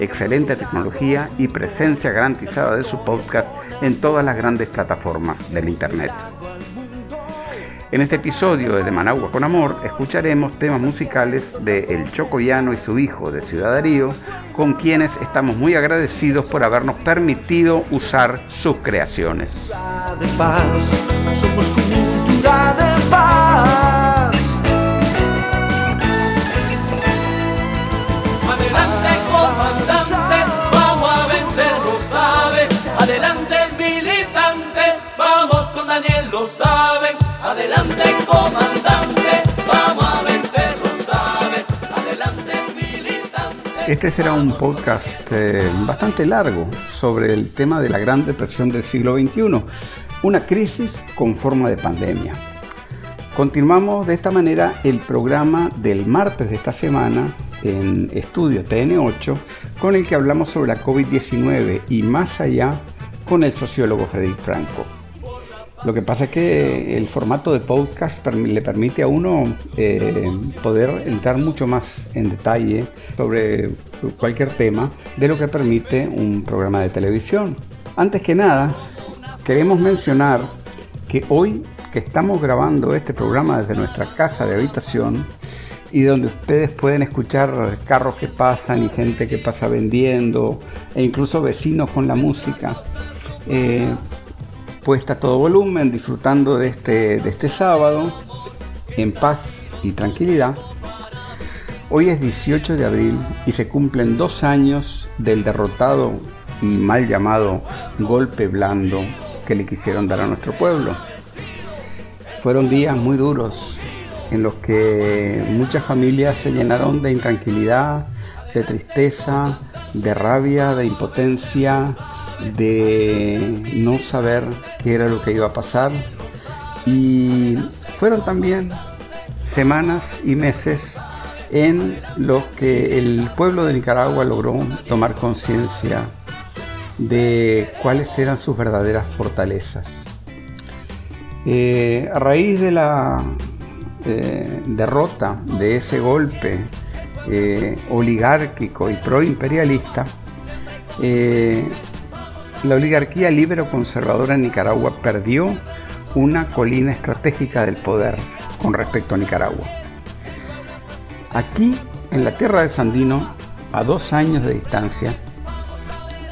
excelente tecnología y presencia garantizada de su podcast en todas las grandes plataformas del Internet. En este episodio de Managua con Amor escucharemos temas musicales de El Chocoyano y su hijo de Ciudad Darío, con quienes estamos muy agradecidos por habernos permitido usar sus creaciones. Este será un podcast eh, bastante largo sobre el tema de la Gran Depresión del siglo XXI, una crisis con forma de pandemia. Continuamos de esta manera el programa del martes de esta semana en Estudio TN8 con el que hablamos sobre la COVID-19 y más allá con el sociólogo Federico Franco. Lo que pasa es que el formato de podcast le permite a uno eh, poder entrar mucho más en detalle sobre cualquier tema de lo que permite un programa de televisión. Antes que nada, queremos mencionar que hoy que estamos grabando este programa desde nuestra casa de habitación y donde ustedes pueden escuchar carros que pasan y gente que pasa vendiendo e incluso vecinos con la música. Eh, puesta a todo volumen, disfrutando de este, de este sábado en paz y tranquilidad. Hoy es 18 de abril y se cumplen dos años del derrotado y mal llamado golpe blando que le quisieron dar a nuestro pueblo. Fueron días muy duros en los que muchas familias se llenaron de intranquilidad, de tristeza, de rabia, de impotencia, de no saber qué era lo que iba a pasar. Y fueron también semanas y meses en los que el pueblo de Nicaragua logró tomar conciencia de cuáles eran sus verdaderas fortalezas. Eh, a raíz de la eh, derrota de ese golpe eh, oligárquico y proimperialista, la oligarquía libre conservadora en Nicaragua perdió una colina estratégica del poder con respecto a Nicaragua. Aquí, en la tierra de Sandino, a dos años de distancia,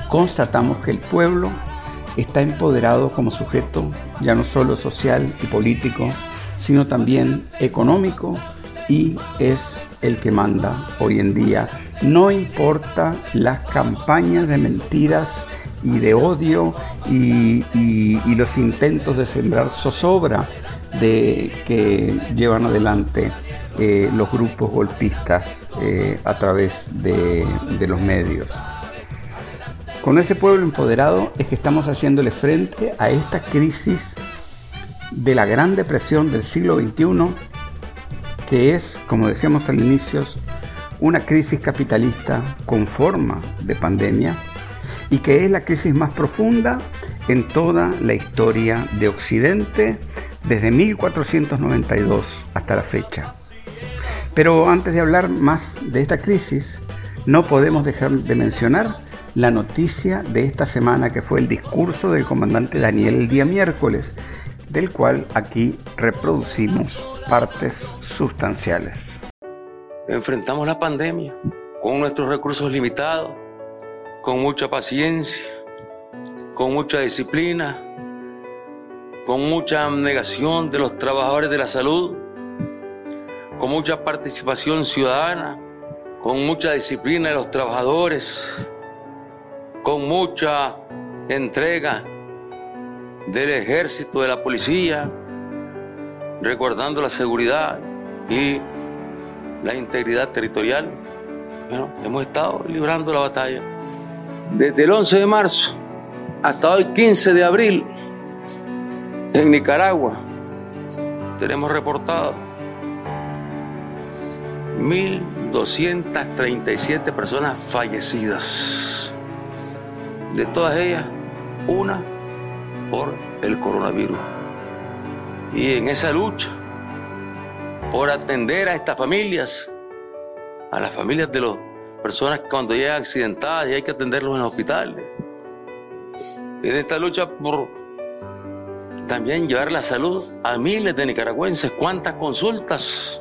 constatamos que el pueblo está empoderado como sujeto ya no solo social y político, sino también económico y es el que manda hoy en día. No importa las campañas de mentiras y de odio y, los intentos de sembrar zozobra de, que llevan adelante eh, los grupos golpistas eh, a través de, los medios. Con ese pueblo empoderado es que estamos haciéndole frente a esta crisis de la Gran Depresión del siglo XXI, que es, como decíamos al inicio, una crisis capitalista con forma de pandemia y que es la crisis más profunda en toda la historia de Occidente desde 1492 hasta la fecha. Pero antes de hablar más de esta crisis, no podemos dejar de mencionar la noticia de esta semana que fue el discurso del comandante Daniel el día miércoles, del cual aquí reproducimos partes sustanciales. Enfrentamos la pandemia con nuestros recursos limitados con mucha paciencia, con mucha disciplina, con mucha abnegación de los trabajadores de la salud, con mucha participación ciudadana, con mucha disciplina de los trabajadores, con mucha entrega del ejército, de la policía, recordando la seguridad y la integridad territorial Bueno, hemos estado librando la batalla. Desde el 11 de marzo hasta hoy 15 de abril, en Nicaragua, tenemos reportado 1.237 personas fallecidas. De todas ellas, una por el coronavirus. Y en esa lucha por atender a estas familias, a las familias de las personas cuando llegan accidentadas y hay que atenderlos en hospitales. En esta lucha por también llevar la salud a miles de nicaragüenses. ¿Cuántas consultas?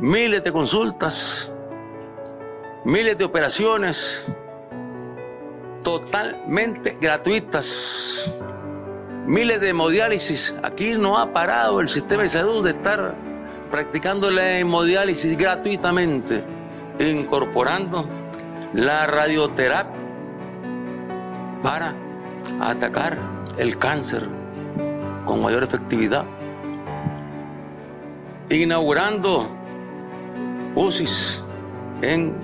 Miles de consultas, miles de operaciones totalmente gratuitas, miles de hemodiálisis. Aquí no ha parado el sistema de salud de estar practicando la hemodiálisis gratuitamente, incorporando la radioterapia para atacar el cáncer con mayor efectividad, inaugurando UCIs en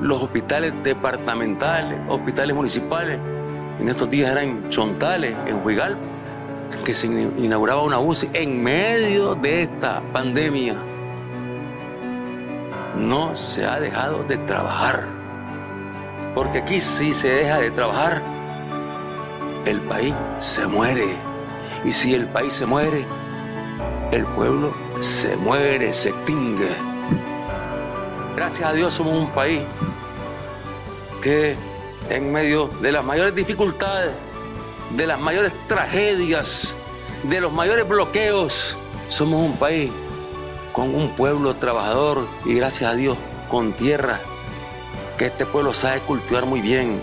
los hospitales departamentales, hospitales municipales. En estos días era en Chontales, en Huigal, que se inauguraba una UCI en medio de esta pandemia. No se ha dejado de trabajar. Porque aquí si se deja de trabajar, el país se muere. Y si el país se muere, el pueblo se muere, se extingue. Gracias a Dios somos un país que en medio de las mayores dificultades, de las mayores tragedias, de los mayores bloqueos, somos un país con un pueblo trabajador y gracias a Dios con tierra, que este pueblo sabe cultivar muy bien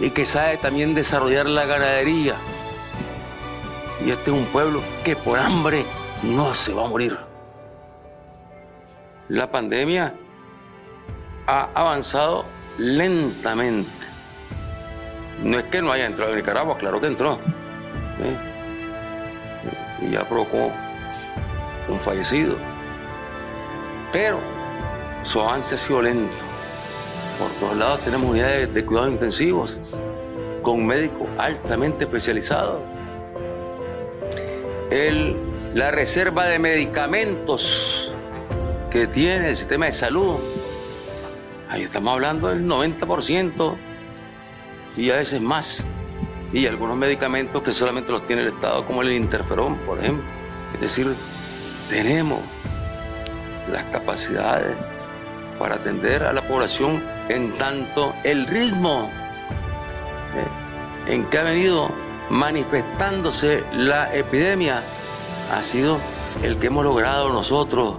y que sabe también desarrollar la ganadería. Y este es un pueblo que por hambre no se va a morir. La pandemia ha avanzado lentamente. No es que no haya entrado en Nicaragua, claro que entró. Y ya provocó un fallecido. Pero su avance ha sido lento. Por todos lados tenemos unidades de cuidados intensivos con médicos altamente especializados. La reserva de medicamentos que tiene el sistema de salud Ahí estamos hablando del 90% y a veces más. Y algunos medicamentos que solamente los tiene el Estado, como el interferón, por ejemplo. Es decir, tenemos las capacidades para atender a la población en tanto el ritmo eh, en que ha venido manifestándose la epidemia ha sido el que hemos logrado nosotros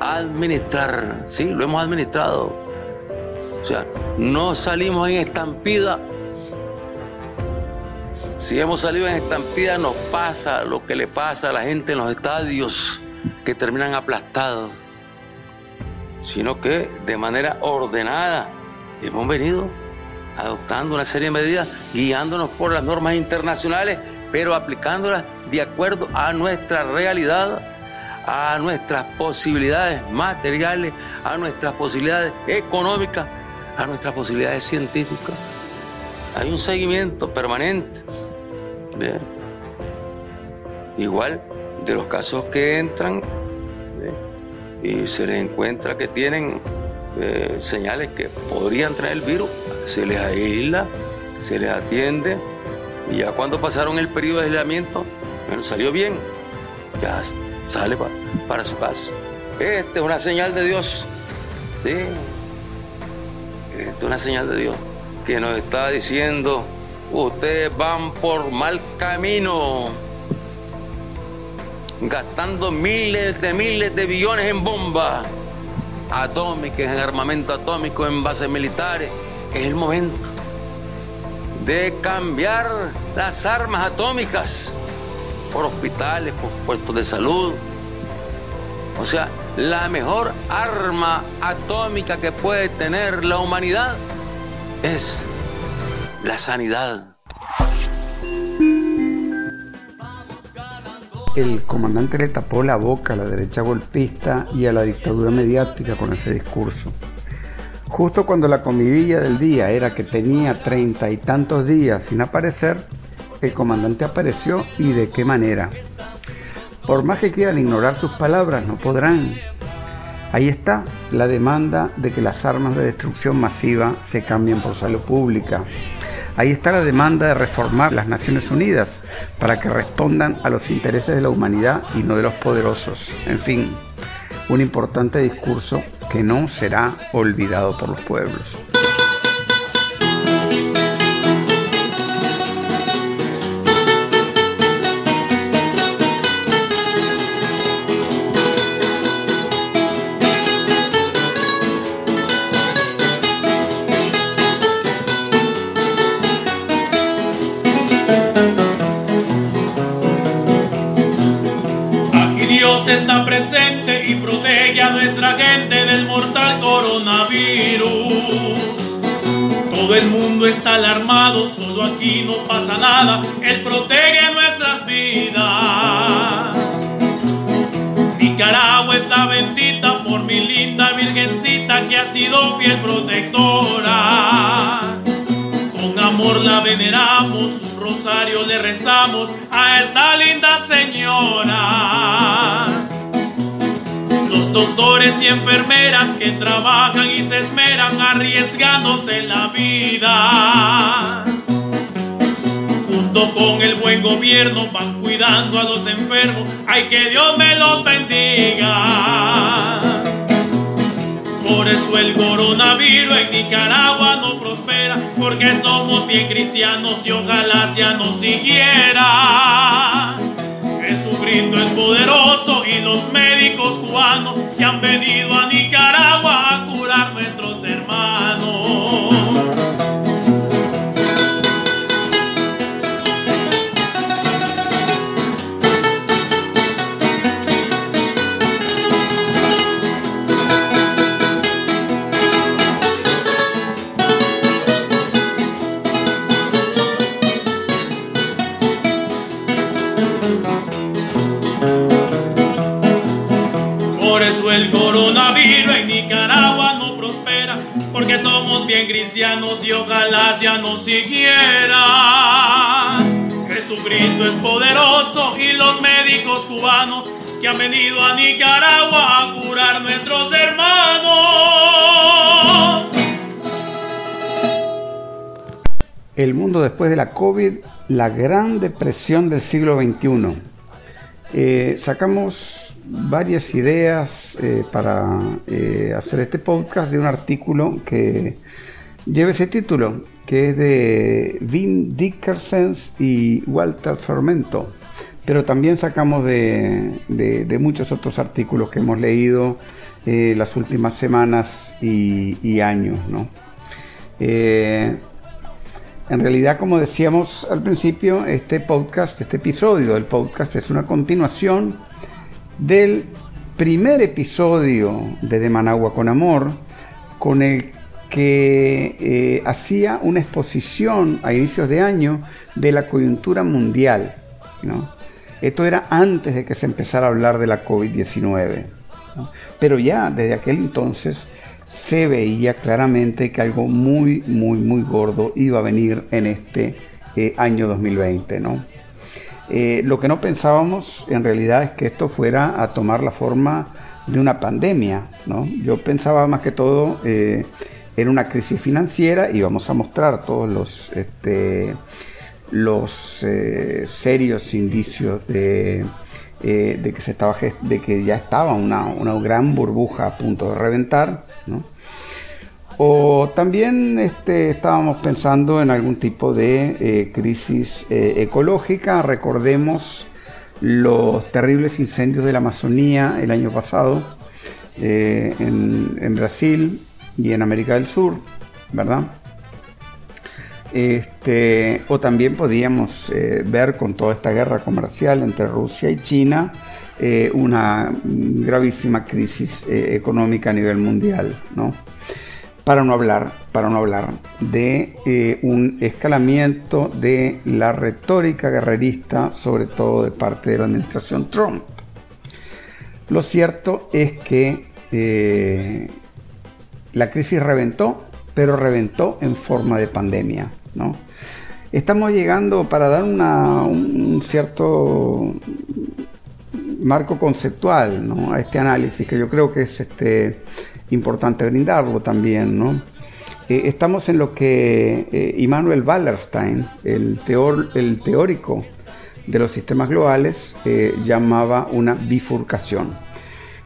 administrar, sí, lo hemos administrado. O sea, no salimos en estampida. Si hemos salido en estampida, nos pasa lo que le pasa a la gente en los estadios que terminan aplastados, sino que de manera ordenada hemos venido adoptando una serie de medidas, guiándonos por las normas internacionales, pero aplicándolas de acuerdo a nuestra realidad a nuestras posibilidades materiales, a nuestras posibilidades económicas, a nuestras posibilidades científicas. Hay un seguimiento permanente. Igual de los casos que entran y se les encuentra que tienen eh, señales que podrían traer el virus, se les aísla, se les atiende y ya cuando pasaron el periodo de aislamiento, bueno, salió bien, ya sale para, su casa. Esta es una señal de Dios. Esta es una señal de Dios que nos está diciendo, ustedes van por mal camino, gastando miles de miles de billones en bombas atómicas, en armamento atómico, en bases militares. Es el momento de cambiar las armas atómicas por hospitales, por puestos de salud. O sea, la mejor arma atómica que puede tener la humanidad es la sanidad. El comandante le tapó la boca a la derecha golpista y a la dictadura mediática con ese discurso. Justo cuando la comidilla del día era que tenía treinta y tantos días sin aparecer, el comandante apareció y de qué manera. Por más que quieran ignorar sus palabras, no podrán. Ahí está la demanda de que las armas de destrucción masiva se cambien por salud pública. Ahí está la demanda de reformar las Naciones Unidas para que respondan a los intereses de la humanidad y no de los poderosos. En fin, un importante discurso que no será olvidado por los pueblos. Está presente y protege a nuestra gente del mortal coronavirus. Todo el mundo está alarmado, solo aquí no pasa nada, Él protege nuestras vidas. Nicaragua está bendita por mi linda virgencita que ha sido fiel protectora amor la veneramos, un rosario le rezamos a esta linda señora. Los doctores y enfermeras que trabajan y se esmeran arriesgándose la vida. Junto con el buen gobierno van cuidando a los enfermos. Ay, que Dios me los bendiga. Por eso el coronavirus en Nicaragua no prospera, porque somos bien cristianos y ojalá ya no siguiera. Jesucristo es poderoso y los médicos cubanos que han venido a Nicaragua a curar nuestros hermanos. Somos bien cristianos y ojalá ya no siguiera. Jesucristo es poderoso y los médicos cubanos que han venido a Nicaragua a curar nuestros hermanos. El mundo después de la COVID, la gran depresión del siglo XXI. Eh, sacamos varias ideas eh, para eh, hacer este podcast de un artículo que lleva ese título, que es de Wim Dickerson y Walter Fermento. Pero también sacamos de, muchos otros artículos que hemos leído eh, las últimas semanas y, años. en realidad, como decíamos al principio, este podcast, este episodio del podcast es una continuación del primer episodio de De Managua con Amor, con el que eh, hacía una exposición a inicios de año de la coyuntura mundial. Esto era antes de que se empezara a hablar de la COVID-19. Pero ya desde aquel entonces se veía claramente que algo muy, muy, muy gordo iba a venir en este eh, año 2020. ¿no? Eh, lo que no pensábamos en realidad es que esto fuera a tomar la forma de una pandemia. ¿no? Yo pensaba más que todo eh, en una crisis financiera y vamos a mostrar todos los, este, los eh, serios indicios de, que se estaba, de que ya estaba una gran burbuja a punto de reventar. O también este, estábamos pensando en algún tipo de eh, crisis eh, ecológica. Recordemos los terribles incendios de la Amazonía el año pasado eh, en, Brasil y en América del Sur, ¿verdad? Este, o también podíamos ver con toda esta guerra comercial entre Rusia y China una gravísima crisis económica a nivel mundial, ¿no? Para no hablar, para no hablar de eh, un escalamiento de la retórica guerrerista, sobre todo de parte de la administración Trump. Lo cierto es que eh, la crisis reventó, pero reventó en forma de pandemia. ¿no? Estamos llegando para dar un cierto marco conceptual a este análisis, que yo creo que es este, importante brindarlo también. ¿no? Eh, estamos en lo que eh, Immanuel Wallerstein, el, teor, el teórico de los sistemas globales, eh, llamaba una bifurcación.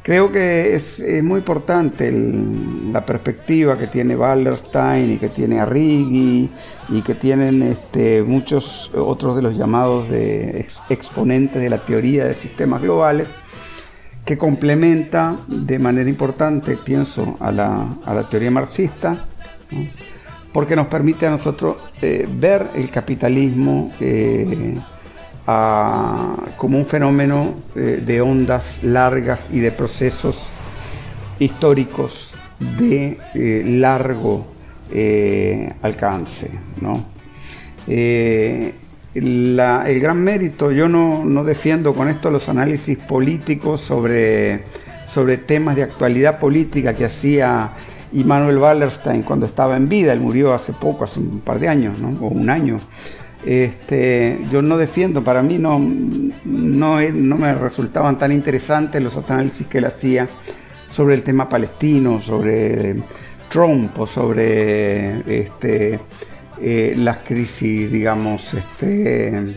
Creo que es, muy importante la perspectiva que tiene Wallerstein y que tiene Arrighi y que tienen este, muchos otros de los llamados de exponentes de la teoría de sistemas globales, que complementa de manera importante, pienso, a la, teoría marxista, porque nos permite a nosotros eh, ver el capitalismo. Eh, como un fenómeno eh, de ondas largas y de procesos históricos de largo eh, el gran mérito, yo no, defiendo con esto los análisis políticos sobre, sobre temas de actualidad política que hacía Immanuel Wallerstein cuando estaba en vida, él murió hace poco, hace un par de años, o un año. Este, yo no defiendo, para mí no, no, me resultaban tan interesantes los análisis que él hacía sobre el tema palestino, sobre Trump o sobre este, eh, las crisis, digamos, este,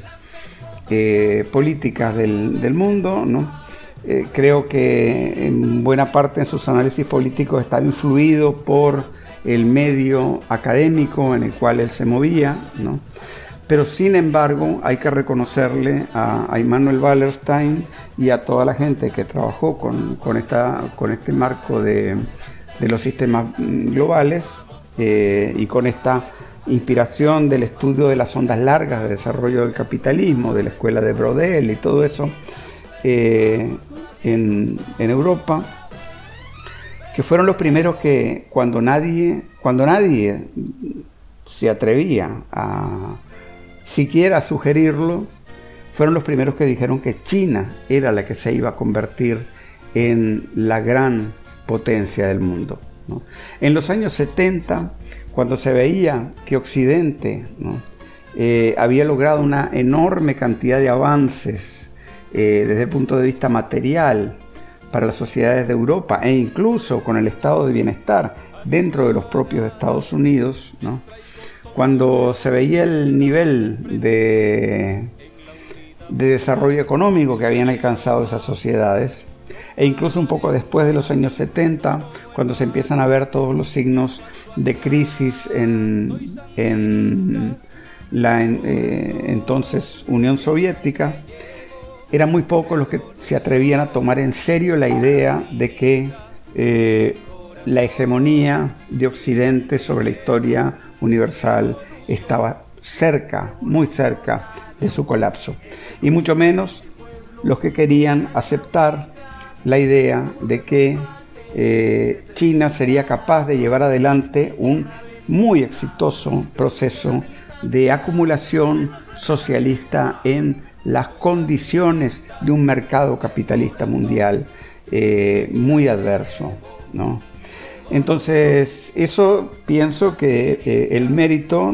eh, políticas del, mundo. Eh, creo que en buena parte en sus análisis políticos está influido por el medio académico en el cual él se movía. ¿no? Pero sin embargo hay que reconocerle a, a Immanuel Wallerstein y a toda la gente que trabajó con, esta, con este marco de, los sistemas globales y con esta inspiración del estudio de las ondas largas de desarrollo del capitalismo, de la escuela de Brodel y todo eso eh, en, en Europa, que fueron los primeros que cuando nadie, cuando nadie se atrevía a, siquiera sugerirlo, fueron los primeros que dijeron que China era la que se iba a convertir en la gran potencia del mundo. En los años 70, cuando se veía que Occidente eh, había logrado una enorme cantidad de avances eh, desde el punto de vista material para las sociedades de Europa e incluso con el estado de bienestar dentro de los propios Estados Unidos, cuando se veía el nivel de, de desarrollo económico que habían alcanzado esas sociedades, e incluso un poco después de los años 70, cuando se empiezan a ver todos los signos de crisis en, la eh, entonces Unión Soviética, eran muy pocos los que se atrevían a tomar en serio la idea de que eh, la hegemonía de Occidente sobre la historia universal estaba cerca, muy cerca de su colapso. Y mucho menos los que querían aceptar la idea de que eh, China sería capaz de llevar adelante un muy exitoso proceso de acumulación socialista en las condiciones de un mercado capitalista mundial eh, muy adverso. ¿no? Entonces, eso pienso que eh, el mérito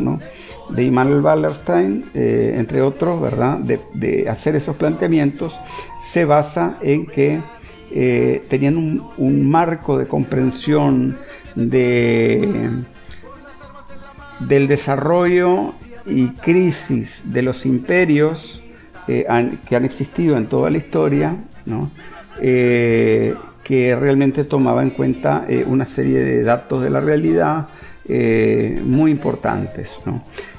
de Immanuel Wallerstein, entre otros, ¿verdad? De, hacer esos planteamientos, se basa en que eh, tenían un, marco de comprensión de, del desarrollo y crisis de los imperios que han existido en toda la historia, ¿no? que realmente tomaba en cuenta eh, una serie de datos de la realidad eh, muy importantes.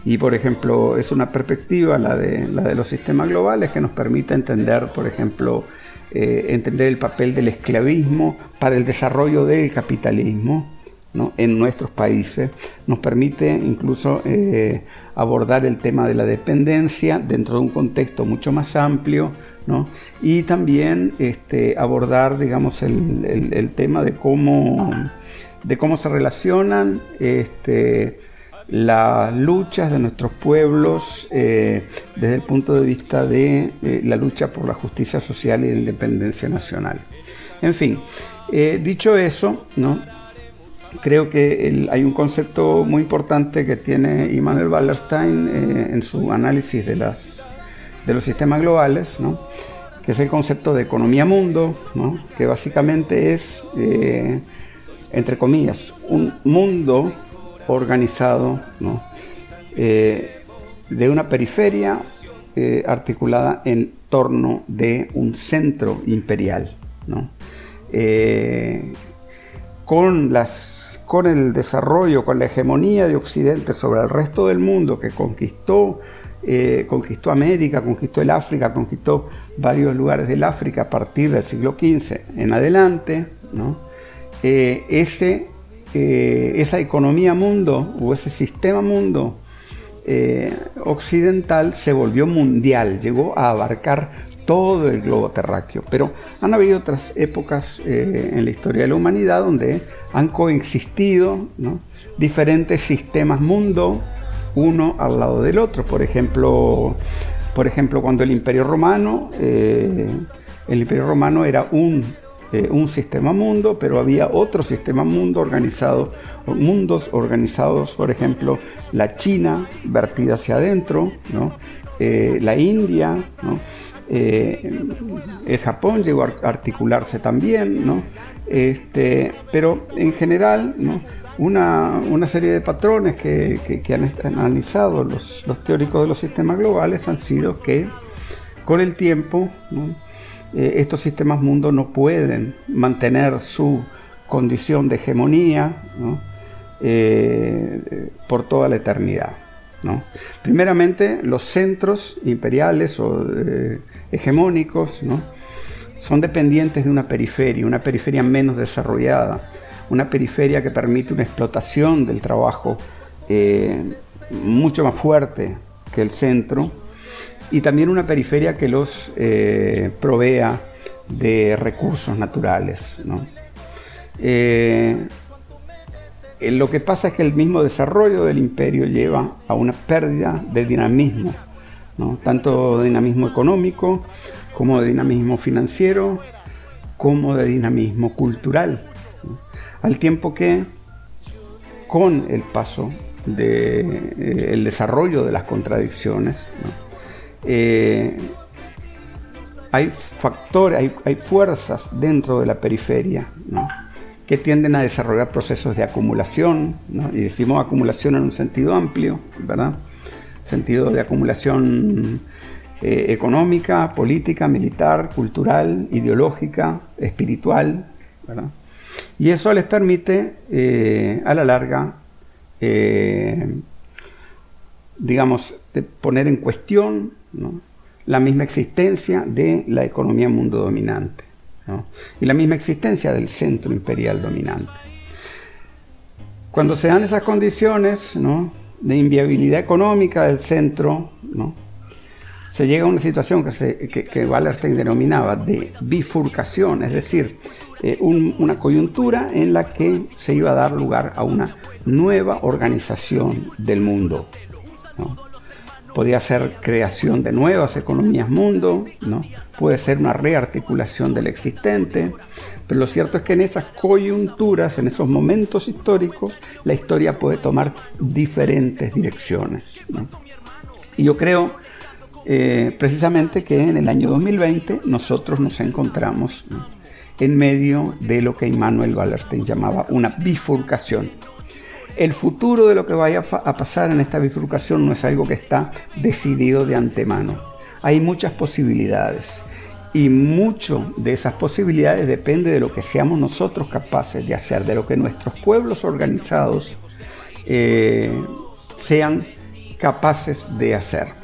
Y por ejemplo, es una perspectiva, la de, la de los sistemas globales, que nos permite entender, por ejemplo, eh, entender el papel del esclavismo para el desarrollo del capitalismo. en nuestros países, nos permite incluso abordar el tema de la dependencia dentro de un contexto mucho más amplio, y también este, abordar, digamos, el, tema de cómo de cómo se relacionan este, las luchas de nuestros pueblos eh, desde el punto de vista de eh, la lucha por la justicia social y la independencia nacional. En fin, eh, dicho eso, ¿no? creo que hay un concepto muy importante que tiene Immanuel Wallerstein en su análisis de, las, de los sistemas globales, ¿no? que es el concepto de economía mundo, ¿no? que básicamente es, entre comillas, un mundo organizado eh, de una periferia eh, articulada en torno de un centro imperial. Eh, con, las, con el desarrollo, con la hegemonía de Occidente sobre el resto del mundo que conquistó, conquistó América, conquistó el África, conquistó varios lugares del África a partir del siglo XV en adelante, ese esa economía mundo o ese sistema mundo eh, occidental se volvió mundial, llegó a abarcar todo el globo terráqueo. Pero han habido otras épocas eh, en la historia de la humanidad donde han coexistido diferentes sistemas mundo uno al lado del otro. Por ejemplo, por ejemplo cuando el Imperio Romano, eh, el Imperio Romano era un eh, un sistema mundo, pero había otro sistema mundo organizado, mundos organizados, por ejemplo, la China vertida hacia adentro, eh, la India, eh, el Japón llegó a articularse también, este, pero en general una, serie de patrones que, han analizado los, los, teóricos de los sistemas globales han sido que con el tiempo eh, estos sistemas mundos no pueden mantener su condición de hegemonía eh, por toda la eternidad. Primeramente, los centros imperiales o eh, hegemónicos son dependientes de una periferia, una periferia menos desarrollada, una periferia que permite una explotación del trabajo mucho más fuerte que el centro y también una periferia que los eh, provea de recursos naturales. Eh, eh, lo que pasa es que el mismo desarrollo del imperio lleva a una pérdida de dinamismo, tanto de dinamismo económico como de dinamismo financiero, como de dinamismo cultural, al tiempo que con el paso del desarrollo de las contradicciones, eh, hay factores, hay, fuerzas dentro de la periferia que tienden a desarrollar procesos de acumulación, y decimos acumulación en un sentido amplio, ¿verdad? Sentido de acumulación eh, económica, política, militar, cultural, ideológica, espiritual, Y eso les permite, eh, a la larga, digamos, poner en cuestión la misma existencia de la economía mundo dominante y la misma existencia del centro imperial dominante. Cuando se dan esas condiciones de inviabilidad económica del centro, se llega a una situación que, Wallerstein denominaba de bifurcación, es decir, eh, una coyuntura en la que se iba a dar lugar a una nueva organización del mundo podía ser creación de nuevas economías mundo, ¿no? puede ser una rearticulación del existente, pero lo cierto es que en esas coyunturas, en esos momentos históricos, la historia puede tomar diferentes direcciones. Y yo creo eh, precisamente que en el año 2020 nosotros nos encontramos en medio de lo que Immanuel Wallerstein llamaba una bifurcación el futuro de lo que vaya a pasar en esta bifurcación no es algo que está decidido de antemano. Hay muchas posibilidades y mucho de esas posibilidades depende de lo que seamos nosotros capaces de hacer, de lo que nuestros pueblos organizados eh, sean capaces de hacer.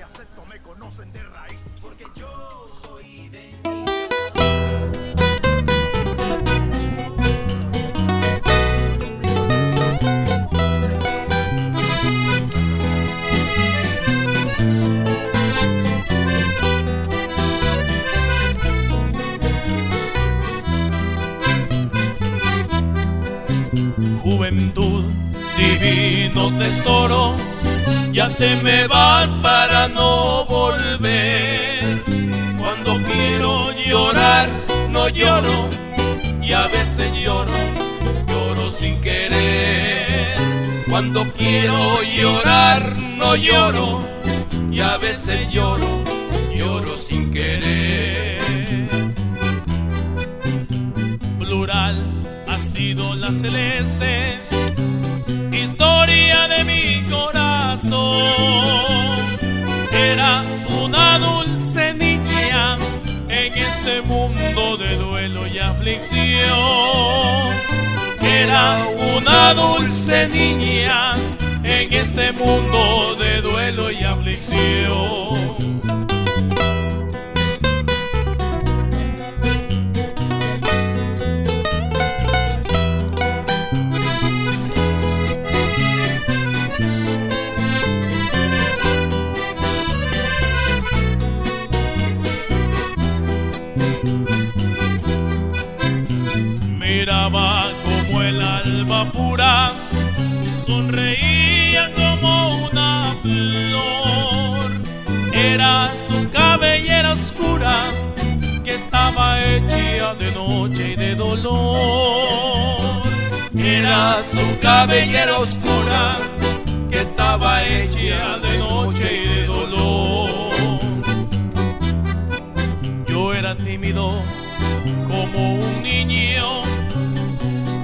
Tesoro, ya te me vas para no volver. Cuando quiero llorar, no lloro, y a veces lloro, lloro sin querer. Cuando quiero llorar, no lloro, y a veces lloro, lloro sin querer. Plural ha sido la celeste historia de mi corazón. Era una dulce niña en este mundo de duelo y aflicción. Era una dulce niña en este mundo de duelo y aflicción. Sonreía como una flor. Era su cabellera oscura que estaba hecha de noche y de dolor. Era su cabellera oscura que estaba hecha de noche y de dolor. Yo era tímido como un niño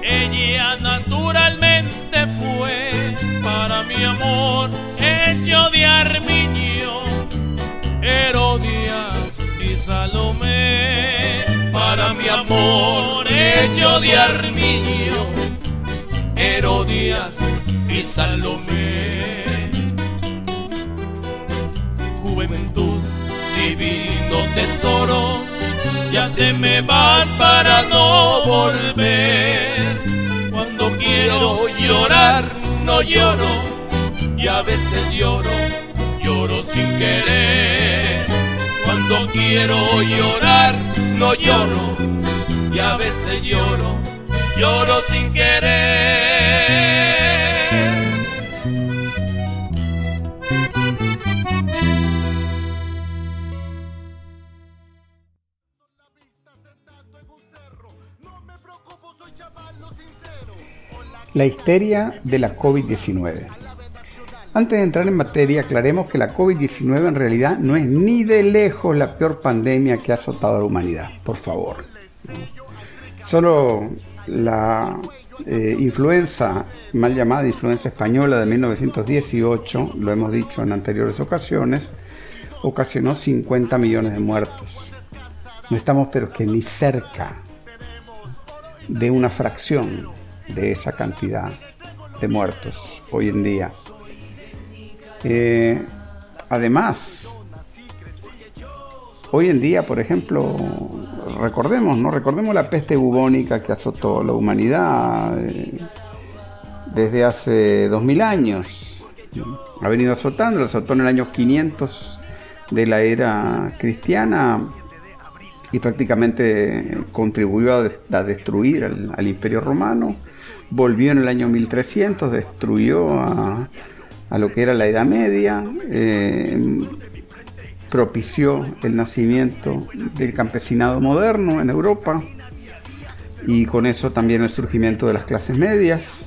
ella naturalmente fue para mi amor hecho de armiño, Herodias y Salomé. Para mi amor hecho de armiño, Herodias y Salomé. Juventud, divino tesoro, ya te me vas para no volver quiero llorar, no lloro, y a veces lloro, lloro sin querer. Cuando quiero llorar, no lloro, y a veces lloro, lloro sin querer. La histeria de la COVID-19. Antes de entrar en materia, aclaremos que la COVID-19 en realidad no es ni de lejos la peor pandemia que ha azotado a la humanidad, por favor. Solo la eh, influenza, mal llamada influenza española de 1918, lo hemos dicho en anteriores ocasiones, ocasionó 50 millones de muertos. No estamos pero que ni cerca de una fracción de esa cantidad de muertos hoy en día. Eh, además, hoy en día, por ejemplo, recordemos, ¿no? Recordemos la peste bubónica que azotó la humanidad eh, desde hace 2000 años. Ha venido azotando, azotó en el año 500 de la era cristiana y prácticamente contribuyó a, destruir al imperio romano volvió en el año 1300, destruyó a, lo que era la Edad Media, eh, propició el nacimiento del campesinado moderno en Europa y con eso también el surgimiento de las clases medias,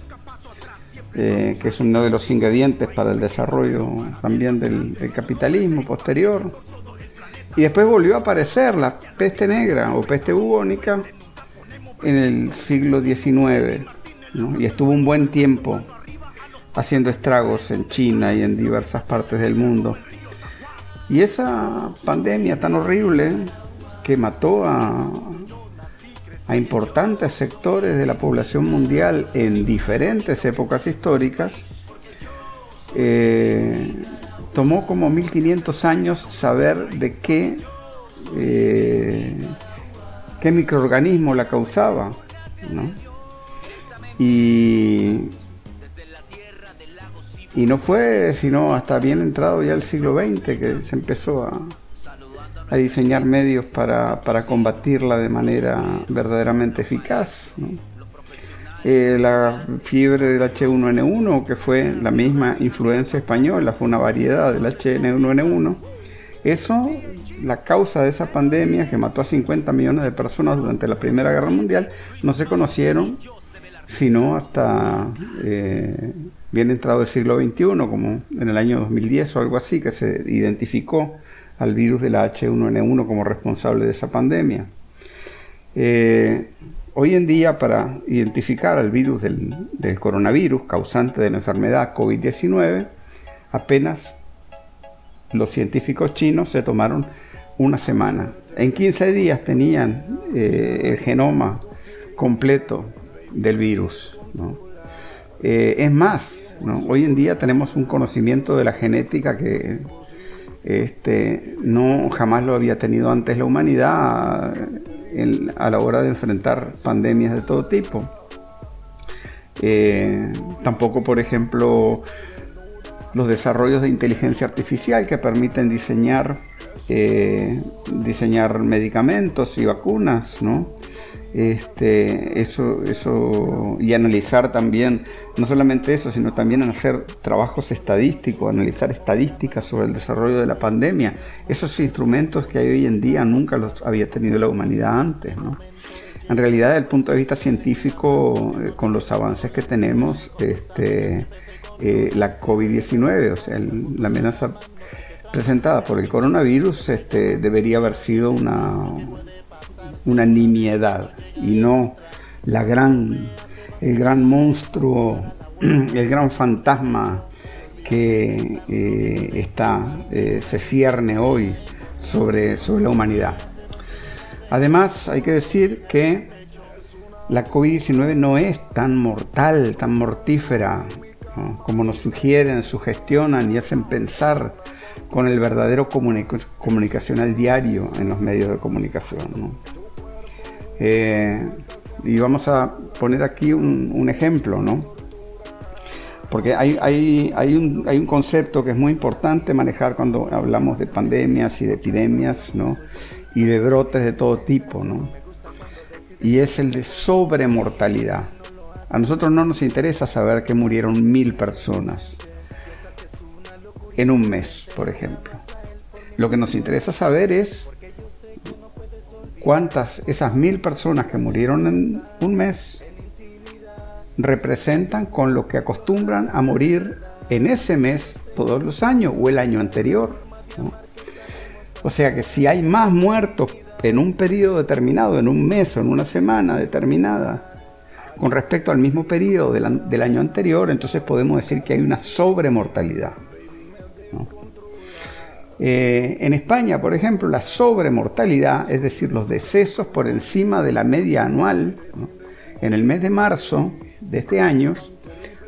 eh, que es uno de los ingredientes para el desarrollo también del, del capitalismo posterior. Y después volvió a aparecer la peste negra o peste bubónica en el siglo XIX y estuvo un buen tiempo haciendo estragos en China y en diversas partes del mundo. Y esa pandemia tan horrible que mató a, importantes sectores de la población mundial en diferentes épocas históricas, eh, tomó como 1500 años saber de qué, eh, qué microorganismo la causaba. ¿no? Y, y no fue sino hasta bien entrado ya el siglo XX que se empezó a, diseñar medios para, para, combatirla de manera verdaderamente eficaz. eh, la fiebre del H1N1, que fue la misma influencia española, fue una variedad del H1N1. Eso, la causa de esa pandemia que mató a 50 millones de personas durante la Primera Guerra Mundial, no se conocieron sino hasta eh, bien entrado el siglo XXI, como en el año 2010 o algo así, que se identificó al virus de la H1N1 como responsable de esa pandemia. Eh, hoy en día, para identificar al virus del, del coronavirus causante de la enfermedad COVID-19, apenas los científicos chinos se tomaron una semana. En 15 días tenían eh, el genoma completo del virus. Eh, es más, hoy en día tenemos un conocimiento de la genética que este, no jamás lo había tenido antes la humanidad a la hora de enfrentar pandemias de todo tipo. Eh, tampoco, por ejemplo, los desarrollos de inteligencia artificial que permiten diseñar, eh, diseñar medicamentos y vacunas, ¿no? Este, eso, eso, y analizar también, no solamente eso, sino también hacer trabajos estadísticos, analizar estadísticas sobre el desarrollo de la pandemia. Esos instrumentos que hay hoy en día nunca los había tenido la humanidad antes. En realidad, desde el punto de vista científico, eh, con los avances que tenemos, este, eh, la COVID-19, o sea, la amenaza presentada por el coronavirus, este, debería haber sido una, una nimiedad y no la gran, el gran monstruo, el gran fantasma que eh, está, eh, se cierne hoy sobre, sobre la humanidad. Además, hay que decir que la COVID-19 no es tan mortal, tan mortífera como nos sugieren, sugestionan y hacen pensar con el verdadero comunicacional diario en los medios de comunicación. Eh, y vamos a poner aquí un, ejemplo, ¿no? Porque hay, hay, un, hay, un, concepto que es muy importante manejar cuando hablamos de pandemias y de epidemias, ¿no? Y de brotes de todo tipo, ¿no? Y es el de sobremortalidad. A nosotros no nos interesa saber que murieron mil personas en un mes, por ejemplo. Lo que nos interesa saber es cuántas esas mil personas que murieron en un mes representan con lo que acostumbran a morir en ese mes todos los años o el año anterior. O sea que si hay más muertos en un periodo determinado, en un mes o en una semana determinada, con respecto al mismo periodo del, año anterior, entonces podemos decir que hay una sobremortalidad. Eh, en España, por ejemplo, la sobremortalidad, es decir, los decesos por encima de la media anual, en el mes de marzo de este año,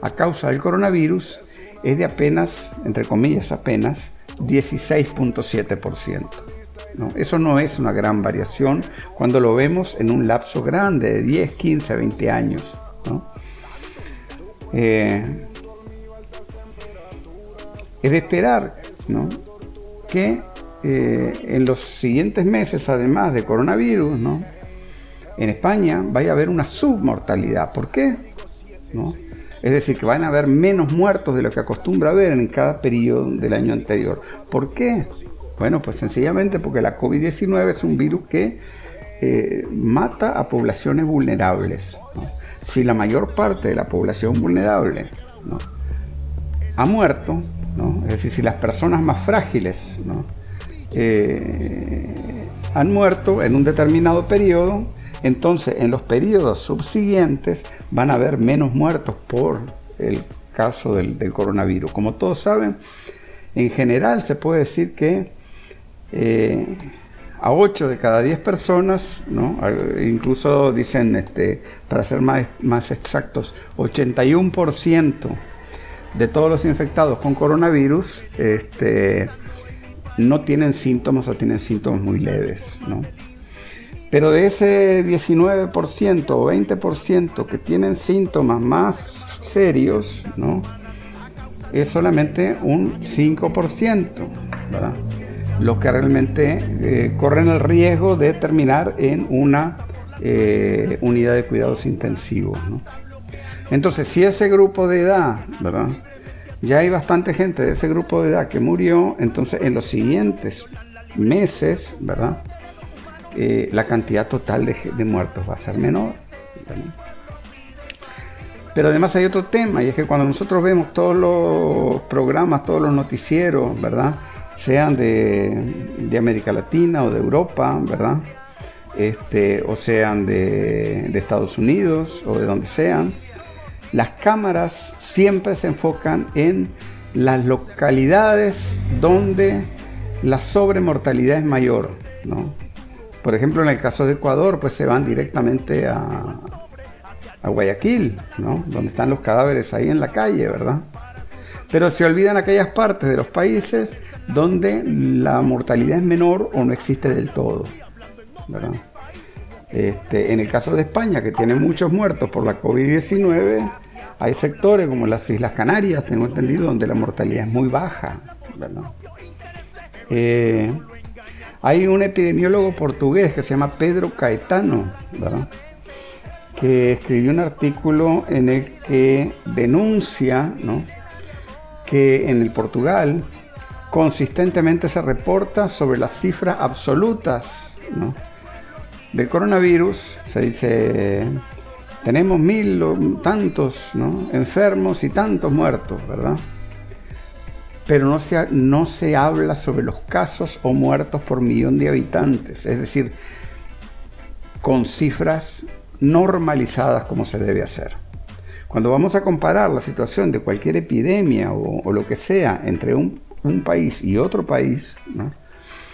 a causa del coronavirus, es de apenas, entre comillas apenas, 16.7%. Eso no es una gran variación cuando lo vemos en un lapso grande de 10, 15, 20 años. Eh, es de esperar ¿no? Que eh, en los siguientes meses, además de coronavirus, ¿no? en España vaya a haber una submortalidad. ¿Por qué? ¿No? Es decir, que van a haber menos muertos de lo que acostumbra haber en cada periodo del año anterior. ¿Por qué? Bueno, pues sencillamente porque la COVID-19 es un virus que eh, mata a poblaciones vulnerables. Si la mayor parte de la población vulnerable ha muerto, es decir, si las personas más frágiles eh, han muerto en un determinado periodo, entonces en los periodos subsiguientes van a haber menos muertos por el caso del, coronavirus. Como todos saben, en general se puede decir que eh, a 8 de cada 10 personas, incluso dicen, este, para ser más, más exactos, 81% de todos los infectados con coronavirus este, no tienen síntomas o tienen síntomas muy leves. ¿no? Pero de ese 19% o 20% que tienen síntomas más serios, ¿no? es solamente un 5%, ¿verdad? los que realmente eh, corren el riesgo de terminar en una eh, unidad de cuidados intensivos. ¿no? Entonces, si ese grupo de edad, ¿verdad? Ya hay bastante gente de ese grupo de edad que murió, entonces en los siguientes meses, ¿verdad? Eh, la cantidad total de, muertos va a ser menor. Pero además hay otro tema, y es que cuando nosotros vemos todos los programas, todos los noticieros, ¿verdad? Sean de, América Latina o de Europa, ¿verdad? Este, o sean de, de Estados Unidos o de donde sean, las cámaras siempre se enfocan en las localidades donde la sobremortalidad es mayor. ¿no? Por ejemplo, en el caso de Ecuador, pues se van directamente a, Guayaquil, ¿no? donde están los cadáveres ahí en la calle, ¿verdad? Pero se olvidan aquellas partes de los países donde la mortalidad es menor o no existe del todo. ¿verdad? Este, en el caso de España, que tiene muchos muertos por la COVID-19, hay sectores como las Islas Canarias, tengo entendido, donde la mortalidad es muy baja. Eh, hay un epidemiólogo portugués que se llama Pedro Caetano, que escribió un artículo en el que denuncia que en el Portugal consistentemente se reporta sobre las cifras absolutas del coronavirus. Se dice, tenemos mil o tantos enfermos y tantos muertos, ¿verdad? Pero no se, no se habla sobre los casos o muertos por millón de habitantes, es decir, con cifras normalizadas como se debe hacer. Cuando vamos a comparar la situación de cualquier epidemia o, lo que sea entre un, un país y otro país, ¿no?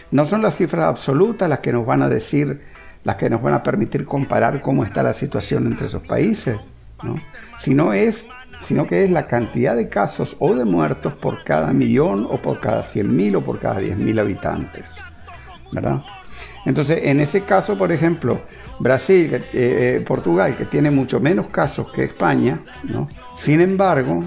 no son las cifras absolutas las que nos van a decir las que nos van a permitir comparar cómo está la situación entre esos países, ¿no? sino, es, sino que es la cantidad de casos o de muertos por cada millón o por cada 100.000 o por cada 10.000 habitantes. ¿verdad? Entonces, en ese caso, por ejemplo, Brasil, eh, eh, Portugal, que tiene mucho menos casos que España, sin embargo,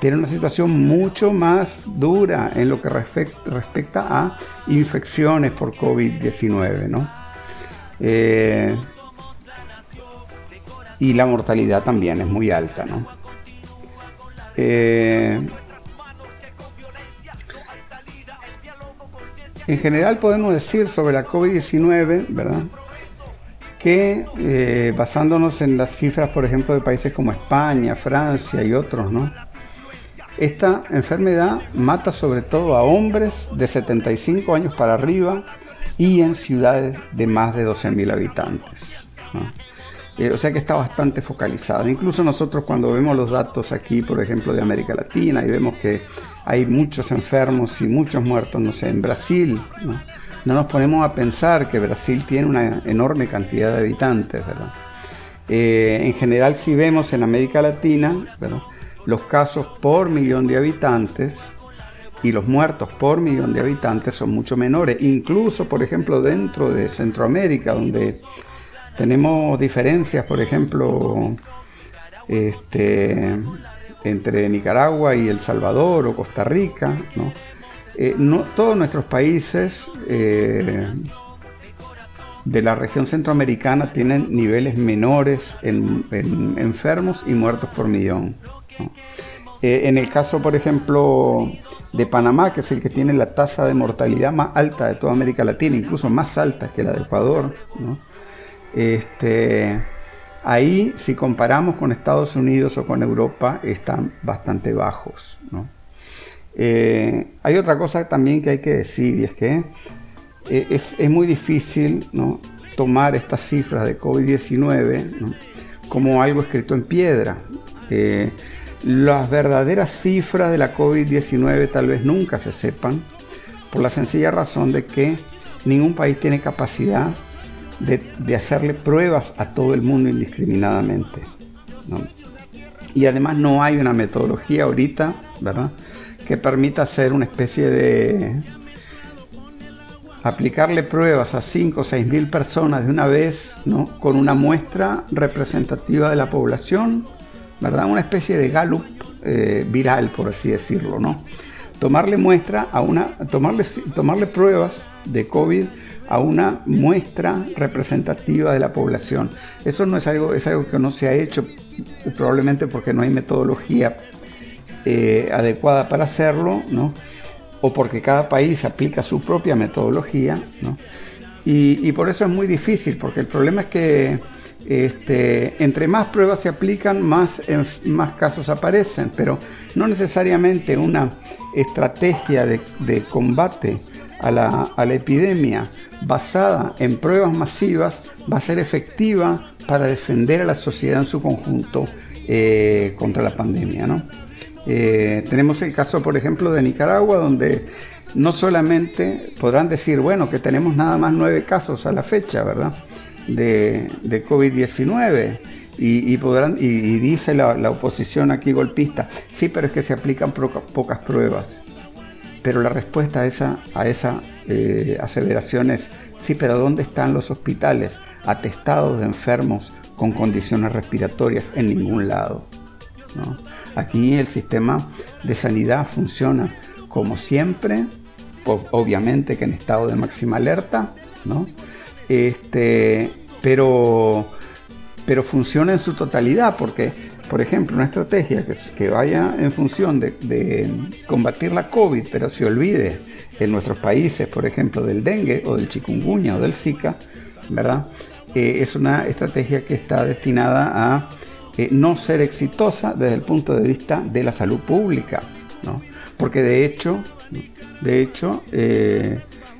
tiene una situación mucho más dura en lo que respecta a infecciones por COVID-19. ¿no? Eh, y la mortalidad también es muy alta, ¿no? Eh, en general podemos decir sobre la COVID-19, ¿verdad? Que eh, basándonos en las cifras, por ejemplo, de países como España, Francia y otros, ¿no? Esta enfermedad mata sobre todo a hombres de 75 años para arriba, y en ciudades de más de 12.000 habitantes. Eh, o sea que está bastante focalizada. Incluso nosotros cuando vemos los datos aquí, por ejemplo, de América Latina, y vemos que hay muchos enfermos y muchos muertos, no sé, en Brasil, ¿no? nos ponemos a pensar que Brasil tiene una enorme cantidad de habitantes, ¿verdad? Eh, en general, si vemos en América Latina, los casos por millón de habitantes y los muertos por millón de habitantes son mucho menores. Incluso, por ejemplo, dentro de Centroamérica, donde tenemos diferencias, por ejemplo, este, entre Nicaragua y El Salvador o Costa Rica, ¿no? Eh, todos nuestros países eh, de la región centroamericana tienen niveles menores en, enfermos y muertos por millón. Eh, en el caso, por ejemplo, de Panamá, que es el que tiene la tasa de mortalidad más alta de toda América Latina, incluso más alta que la de Ecuador. Este, ahí, si comparamos con Estados Unidos o con Europa, están bastante bajos. Eh, hay otra cosa también que hay que decir, y es que eh, es, muy difícil tomar estas cifras de COVID-19 como algo escrito en piedra. Las verdaderas cifras de la COVID-19 tal vez nunca se sepan, por la sencilla razón de que ningún país tiene capacidad de, hacerle pruebas a todo el mundo indiscriminadamente. Y además no hay una metodología ahorita, ¿verdad?, que permita hacer una especie de aplicarle pruebas a 5 o 6 mil personas de una vez, ¿no? con una muestra representativa de la población ¿verdad? Una especie de Gallup eh, viral, por así decirlo, ¿no? Tomarle muestra a una, tomarle, tomarle pruebas de COVID a una muestra representativa de la población. Eso no es algo, es algo que no se ha hecho probablemente porque no hay metodología eh, adecuada para hacerlo, ¿no? o porque cada país aplica su propia metodología, ¿no? y, por eso es muy difícil, porque el problema es que este, entre más pruebas se aplican, más, más casos aparecen, pero no necesariamente una estrategia de, combate a la, a la, epidemia basada en pruebas masivas va a ser efectiva para defender a la sociedad en su conjunto eh, contra la pandemia. ¿no? Eh, tenemos el caso, por ejemplo, de Nicaragua, donde no solamente podrán decir, bueno, que tenemos nada más nueve casos a la fecha, ¿verdad? De, COVID-19. Y, podrán, y, dice la, oposición aquí golpista, sí, pero es que se aplican pocas pruebas. Pero la respuesta a esa, a esa eh, aseveración es, sí, pero ¿dónde están los hospitales atestados de enfermos con condiciones respiratorias? En ningún lado. Aquí el sistema de sanidad funciona como siempre, obviamente que en estado de máxima alerta, este, pero, pero funciona en su totalidad porque, por ejemplo, una estrategia que, vaya en función de, combatir la COVID, pero se olvide en nuestros países, por ejemplo, del dengue o del chikungunya o del zika, ¿verdad? Eh, es una estrategia que está destinada a eh, no ser exitosa desde el punto de vista de la salud pública, ¿no? porque de hecho, de hecho eh,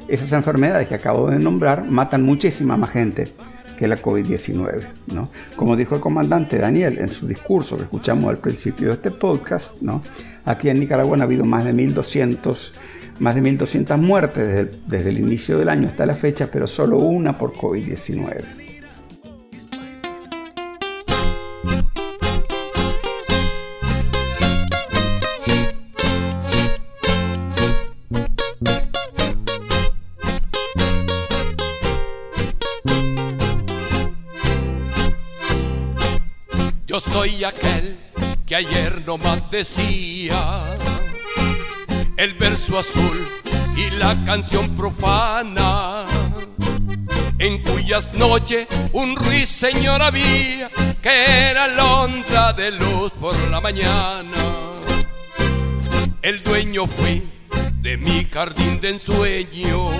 esas enfermedades que acabo de nombrar matan muchísima más gente que la COVID-19. ¿no? Como dijo el comandante Daniel en su discurso que escuchamos al principio de este podcast, ¿no? aquí en Nicaragua han habido más de 1.200 más de 1.200 muertes desde desde el inicio del año hasta la fecha, pero solo una por COVID-19. Que ayer nomás decía el verso azul y la canción profana, en cuyas noches un ruiseñor había que era alondra de luz por la mañana. El dueño fui de mi jardín de ensueño,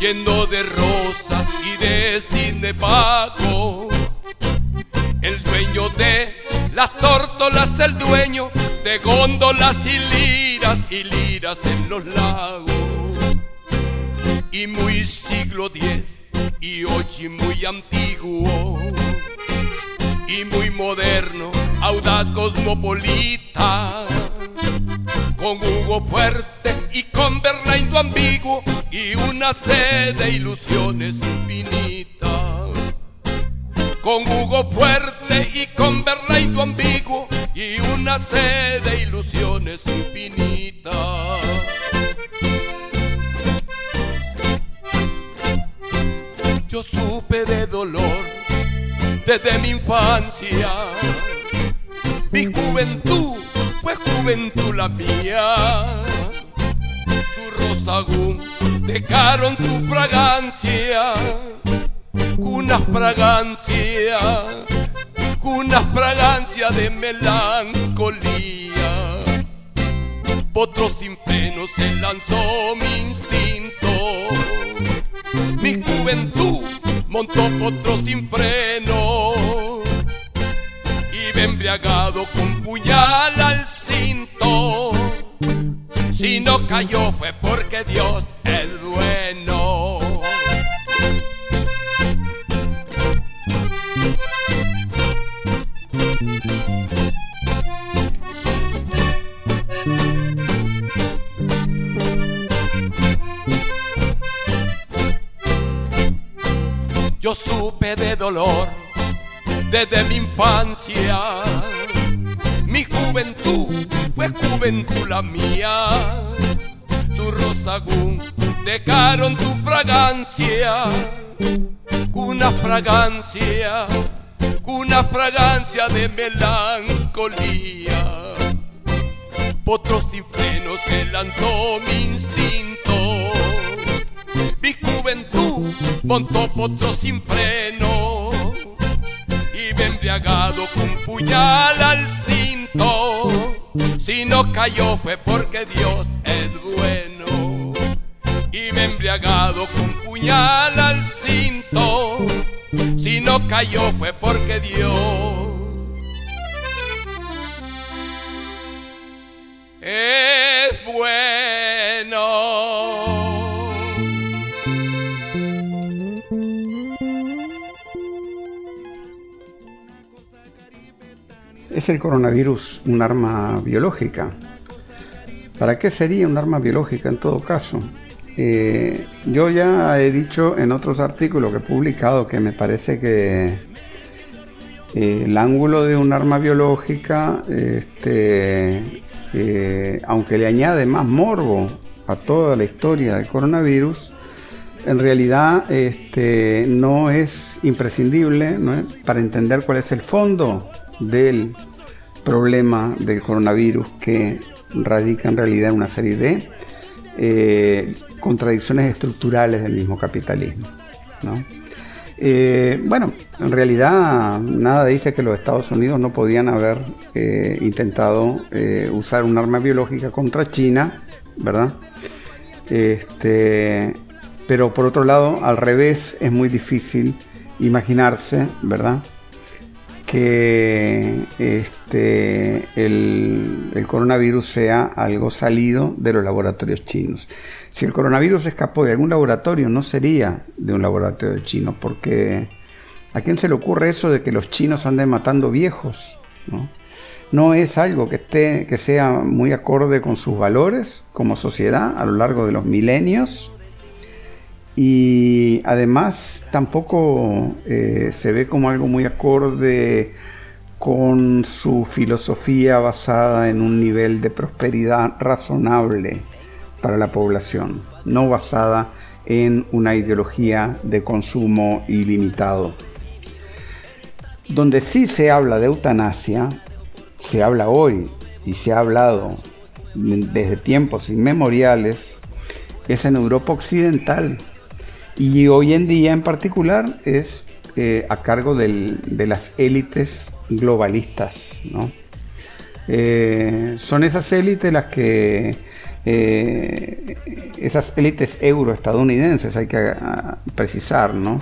lleno de rosa y de cine el dueño de las tórtolas, el dueño de góndolas y liras y liras en los lagos. Y muy siglo X y hoy muy antiguo. Y muy moderno, audaz cosmopolita, con Hugo fuerte y con Bernardo ambiguo y una sed de ilusiones infinitas con Hugo fuerte y con Bernardo ambiguo y una sed de ilusiones infinitas. Yo supe de dolor desde mi infancia, mi juventud fue juventud la mía. Tu rosagún dejaron tu fragancia una fragancia, una fragancia de melancolía. Potro sin freno se lanzó mi instinto, mi juventud montó potro sin freno. Y embriagado con puñal al cinto. Si no cayó fue porque Dios es bueno. Yo supe de dolor desde mi infancia. Mi juventud fue juventud la mía. Tu rosagún dejaron tu fragancia. Una fragancia, una fragancia de melancolía. Potro sin freno se lanzó mi instinto. Mi juventud montó potro sin freno y ven embriagado con puñal al cinto. Si no cayó fue porque Dios es bueno. Y me embriagado con puñal al cinto. Si no cayó fue porque Dios es bueno. ¿Es el coronavirus un arma biológica? ¿Para qué sería un arma biológica en todo caso? Eh, yo ya he dicho en otros artículos que he publicado que me parece que eh, el ángulo de un arma biológica, este, eh, aunque le añade más morbo a toda la historia del coronavirus, en realidad este, no es imprescindible para entender cuál es el fondo del problema del coronavirus que radica en realidad en una serie de eh, contradicciones estructurales del mismo capitalismo. Eh, bueno, en realidad nada dice que los Estados Unidos no podían haber eh, intentado usar un arma biológica contra China, ¿verdad? Este, pero por otro lado, al revés, es muy difícil imaginarse, ¿verdad? Que este, el, coronavirus sea algo salido de los laboratorios chinos. Si el coronavirus escapó de algún laboratorio, no sería de un laboratorio chino, porque ¿a quién se le ocurre eso de que los chinos anden matando viejos? No, no es algo que, esté, que sea muy acorde con sus valores como sociedad a lo largo de los milenios y además tampoco eh, se ve como algo muy acorde con su filosofía basada en un nivel de prosperidad razonable para la población, no basada en una ideología de consumo ilimitado. Donde sí se habla de eutanasia, se habla hoy y se ha hablado desde tiempos inmemoriales, es en Europa Occidental, y hoy en día en particular es eh, a cargo de las élites globalistas. Eh, son esas élites las que, eh, esas élites euroestadounidenses, hay que ah, precisar, ¿no?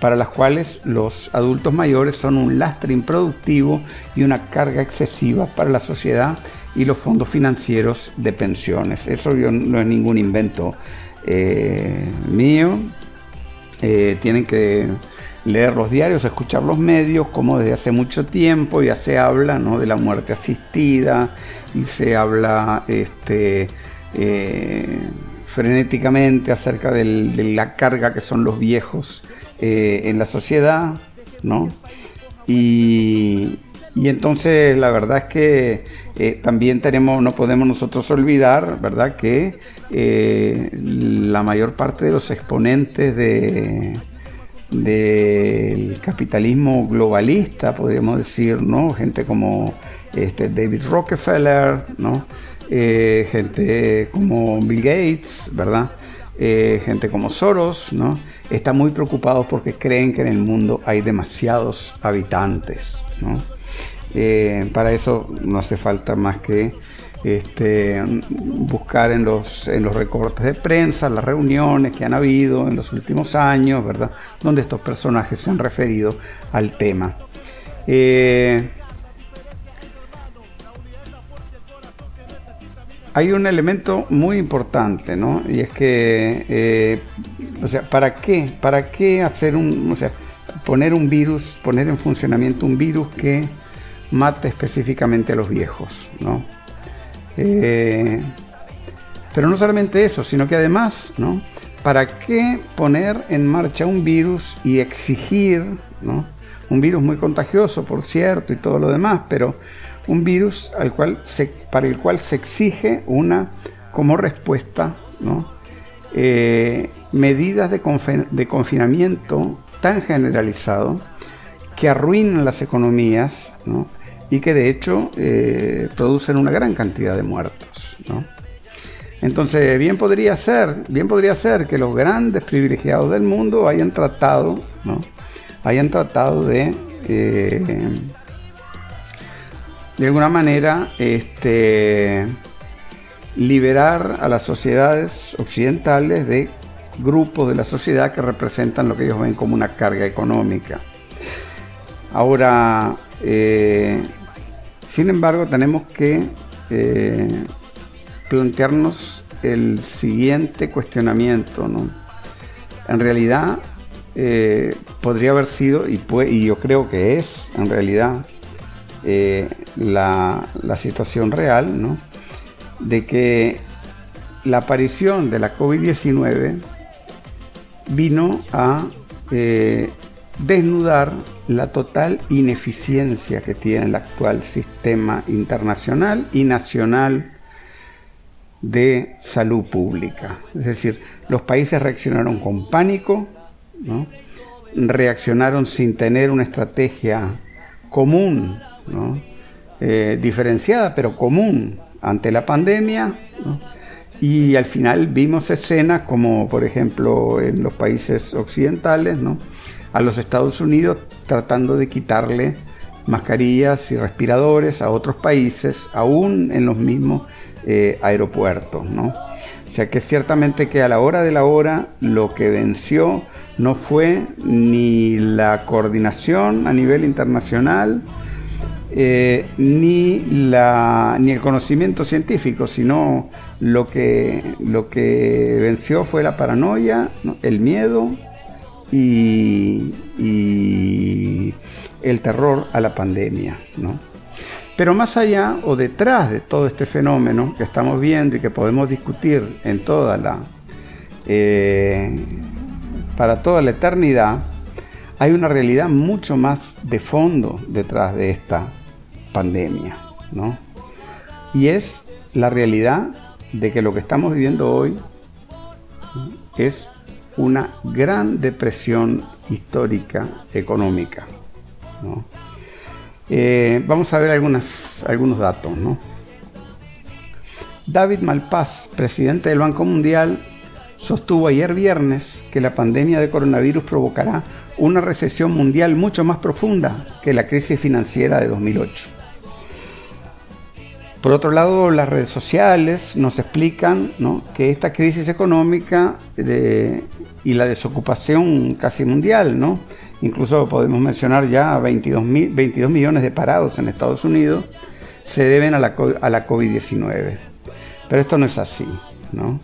para las cuales los adultos mayores son un lastre improductivo y una carga excesiva para la sociedad y los fondos financieros de pensiones. Eso no es ningún invento eh, mío. Eh, tienen que leer los diarios, escuchar los medios, como desde hace mucho tiempo ya se habla de la muerte asistida y se habla este, eh, frenéticamente acerca de la carga que son los viejos en la sociedad, ¿no? Y, y entonces la verdad es que eh, también tenemos, no podemos nosotros olvidar, ¿verdad? Que eh, la mayor parte de los exponentes de, del capitalismo globalista, podríamos decir, ¿no? Gente como este, David Rockefeller, ¿no? Eh, gente como Bill Gates, ¿verdad? gente como Soros, ¿no? Están muy preocupados porque creen que en el mundo hay demasiados habitantes, ¿no? Eh, para eso no hace falta más que este, buscar en los, en los recortes de prensa, las reuniones que han habido en los últimos años, ¿verdad? Donde estos personajes se han referido al tema. Eh, hay un elemento muy importante, ¿no? Y es que, eh, o sea, ¿para qué? ¿Para qué hacer un, o sea, poner un virus, poner en funcionamiento un virus que mate específicamente a los viejos. ¿no? Eh, pero no solamente eso, sino que además, ¿no? ¿para qué poner en marcha un virus y exigir, ¿no? un virus muy contagioso, por cierto, y todo lo demás, pero un virus al cual se, para el cual se exige una, como respuesta, ¿no? Eh, medidas de, de confinamiento tan generalizado que arruinan las economías, ¿no? Y que de hecho eh, producen una gran cantidad de muertos. Entonces, bien podría ser, bien podría ser que los grandes privilegiados del mundo hayan tratado hayan tratado de, eh, de alguna manera, este, liberar a las sociedades occidentales de grupos de la sociedad que representan lo que ellos ven como una carga económica. Ahora, eh, sin embargo, tenemos que eh, plantearnos el siguiente cuestionamiento. En realidad, eh, podría haber sido, y, yo creo que es en realidad, la, la, situación real, ¿no? de que la aparición de la COVID-19 vino a eh, desnudar la total ineficiencia que tiene el actual sistema internacional y nacional de salud pública. Es decir, los países reaccionaron con pánico, reaccionaron sin tener una estrategia común, eh, diferenciada, pero común ante la pandemia. Y al final vimos escenas como, por ejemplo, en los países occidentales, ¿no? A los Estados Unidos tratando de quitarle mascarillas y respiradores a otros países, aún en los mismos eh, aeropuertos. ¿no? O sea que ciertamente que a la hora de la hora lo que venció no fue ni la coordinación a nivel internacional, eh, ni, la, ni el conocimiento científico, sino lo que, lo que venció fue la paranoia, el miedo y, el terror a la pandemia. Pero más allá o detrás de todo este fenómeno que estamos viendo y que podemos discutir en toda la, eh, para toda la eternidad, hay una realidad mucho más de fondo detrás de esta pandemia, ¿no? Y es la realidad de que lo que estamos viviendo hoy es una gran depresión histórica económica. Eh, vamos a ver algunas, algunos datos. David Malpaz, presidente del Banco Mundial, sostuvo ayer viernes que la pandemia de coronavirus provocará una recesión mundial mucho más profunda que la crisis financiera de 2008. Por otro lado, las redes sociales nos explican que esta crisis económica y la desocupación casi mundial, ¿no? incluso podemos mencionar ya 22, 22 millones de parados en Estados Unidos, se deben a la, a la COVID-19. Pero esto no es así. ¿no?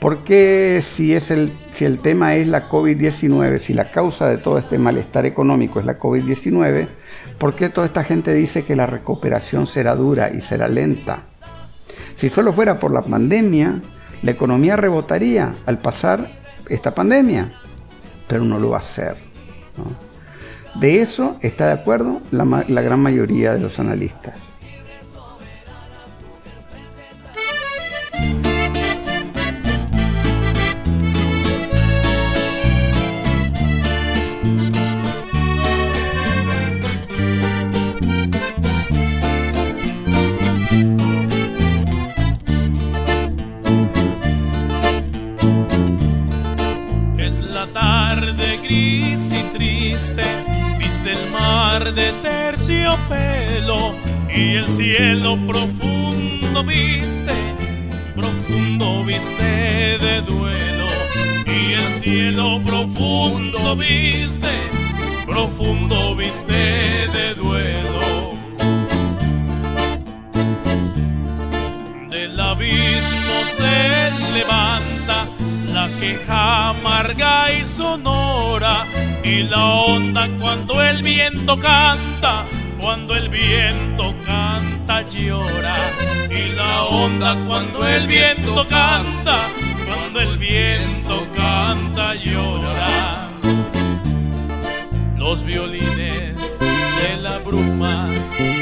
¿Por qué si, es el, si el tema es la COVID-19, si la causa de todo este malestar económico es la COVID-19, ¿Por qué toda esta gente dice que la recuperación será dura y será lenta? Si solo fuera por la pandemia, la economía rebotaría al pasar esta pandemia, pero no lo va a hacer. De eso está de acuerdo la, gran mayoría de los analistas. De terciopelo y el cielo profundo viste, profundo viste de duelo y el cielo profundo viste, profundo viste de duelo. Del abismo se levanta queja amarga y sonora y la onda cuando el viento canta, cuando el viento canta llora. Y la onda cuando el viento canta, cuando el viento canta llora. Los violines bruma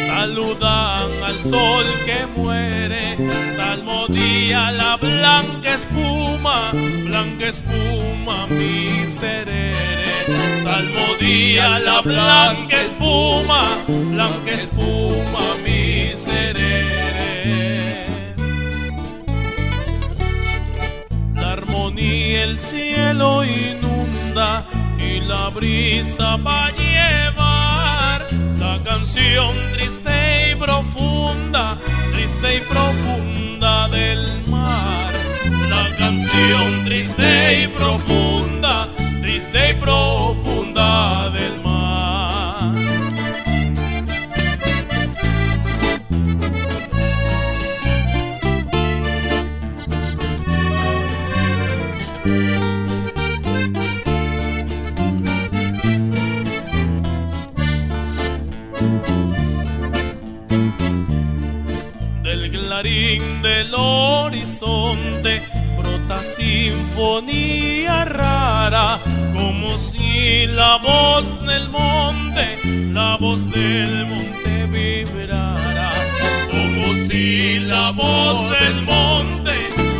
saludan al sol que muere, salmodía la blanca espuma, blanca espuma mi seré Salmodía la blanca espuma, blanca espuma miserere. La armonía el cielo inunda y la brisa va a canción triste y profunda, triste y profunda del mar. La canción triste y profunda, triste y profunda del mar. Del horizonte brota sinfonía rara, como si la voz del monte, la voz del monte vibrara, como si la voz del monte,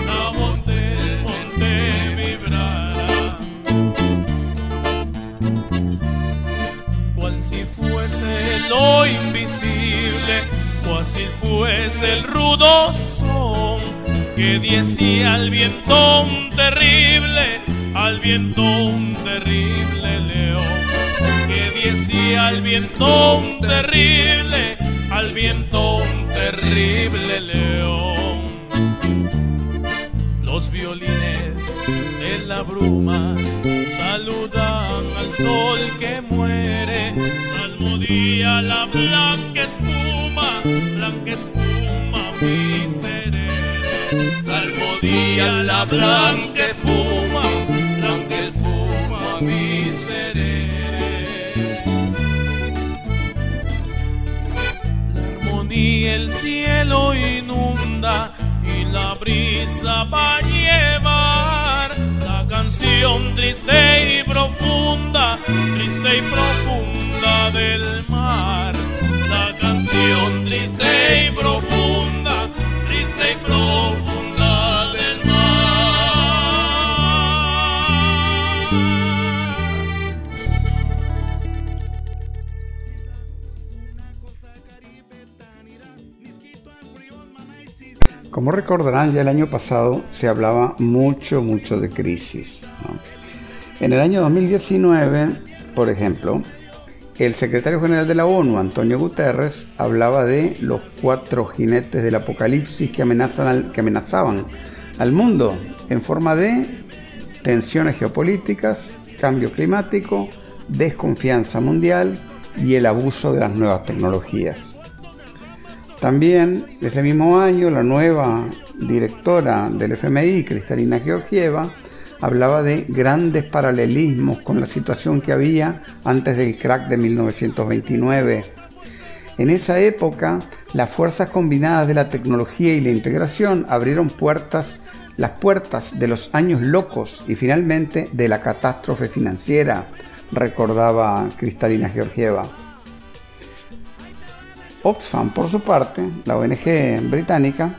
la voz del monte vibrara, cual si fuese lo invisible así fuese el rudo son que decía al viento un terrible, al viento un terrible león, que decía al viento un terrible, al viento un terrible león. Los violines de la bruma saludan al sol que muere, salmodía la blanca espuma, blanca espuma mi seré. Salmodía la blanca espuma, blanca espuma mi seré. La armonía el cielo inunda y la brisa va a llevar canción triste y profunda, triste y profunda del mar. Canción triste y profunda, triste y profunda del mar. Como recordarán, ya el año pasado se hablaba mucho, mucho de crisis. En el año 2019, por ejemplo, el secretario general de la ONU, Antonio Guterres, hablaba de los cuatro jinetes del apocalipsis que, amenazan que amenazaban al mundo en forma de tensiones geopolíticas, cambio climático, desconfianza mundial y el abuso de las nuevas tecnologías. También ese mismo año la nueva directora del FMI, Cristalina Georgieva, hablaba de grandes paralelismos con la situación que había antes del crack de 1929. En esa época, las fuerzas combinadas de la tecnología y la integración abrieron puertas, las puertas de los años locos y finalmente de la catástrofe financiera, recordaba Cristalina Georgieva. Oxfam, por su parte, la ONG británica,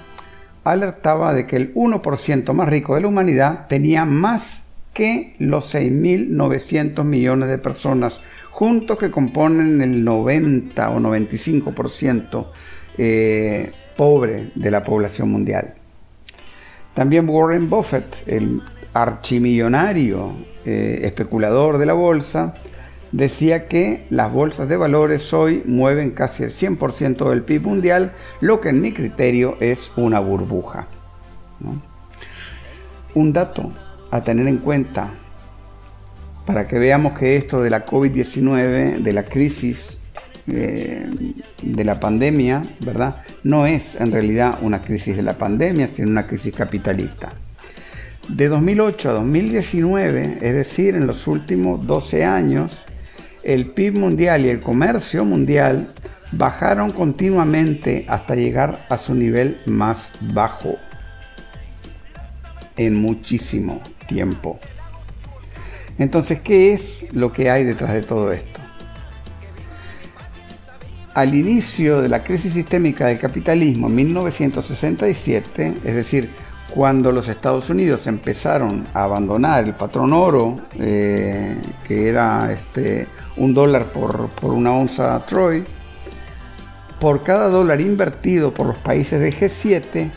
alertaba de que el 1% más rico de la humanidad tenía más que los 6.900 millones de personas juntos que componen el 90 o 95% eh, pobre de la población mundial. También Warren Buffett, el archimillonario eh, especulador de la bolsa, decía que las bolsas de valores hoy mueven casi el 100% del PIB mundial, lo que en mi criterio es una burbuja. Un dato a tener en cuenta para que veamos que esto de la COVID-19, de la crisis, eh, de la pandemia, ¿verdad? No es en realidad una crisis de la pandemia, sino una crisis capitalista. De 2008 a 2019, es decir, en los últimos 12 años, el PIB mundial y el comercio mundial bajaron continuamente hasta llegar a su nivel más bajo en muchísimo tiempo. Entonces, ¿qué es lo que hay detrás de todo esto? Al inicio de la crisis sistémica del capitalismo en 1967, es decir, cuando los Estados Unidos empezaron a abandonar el patrón oro, eh, que era este, un dólar por, una onza Troy, por cada dólar invertido por los países de G7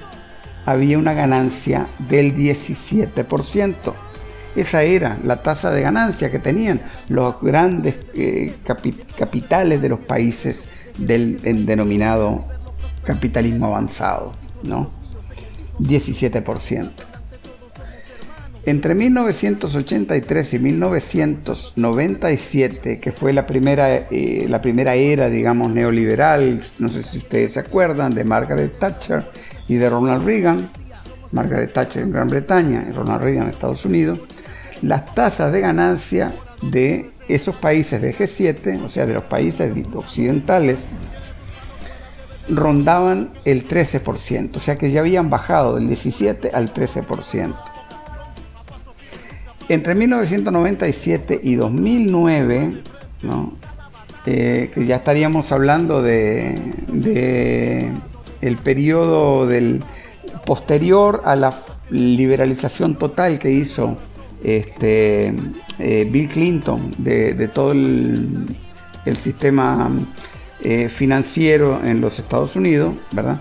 había una ganancia del 17%. Esa era la tasa de ganancia que tenían los grandes eh, capitales de los países del denominado capitalismo avanzado, ¿no? 17%. Entre 1983 y 1997, que fue la primera, eh, la primera era, digamos, neoliberal, no sé si ustedes se acuerdan, de Margaret Thatcher y de Ronald Reagan, Margaret Thatcher en Gran Bretaña y Ronald Reagan en Estados Unidos, las tasas de ganancia de esos países de G7, o sea, de los países occidentales, rondaban el 13%, o sea que ya habían bajado del 17 al 13%. Entre 1997 y 2009, eh, que ya estaríamos hablando de, el periodo del posterior a la liberalización total que hizo este, eh, Bill Clinton de, todo el, sistema eh, financiero en los Estados Unidos, ¿verdad?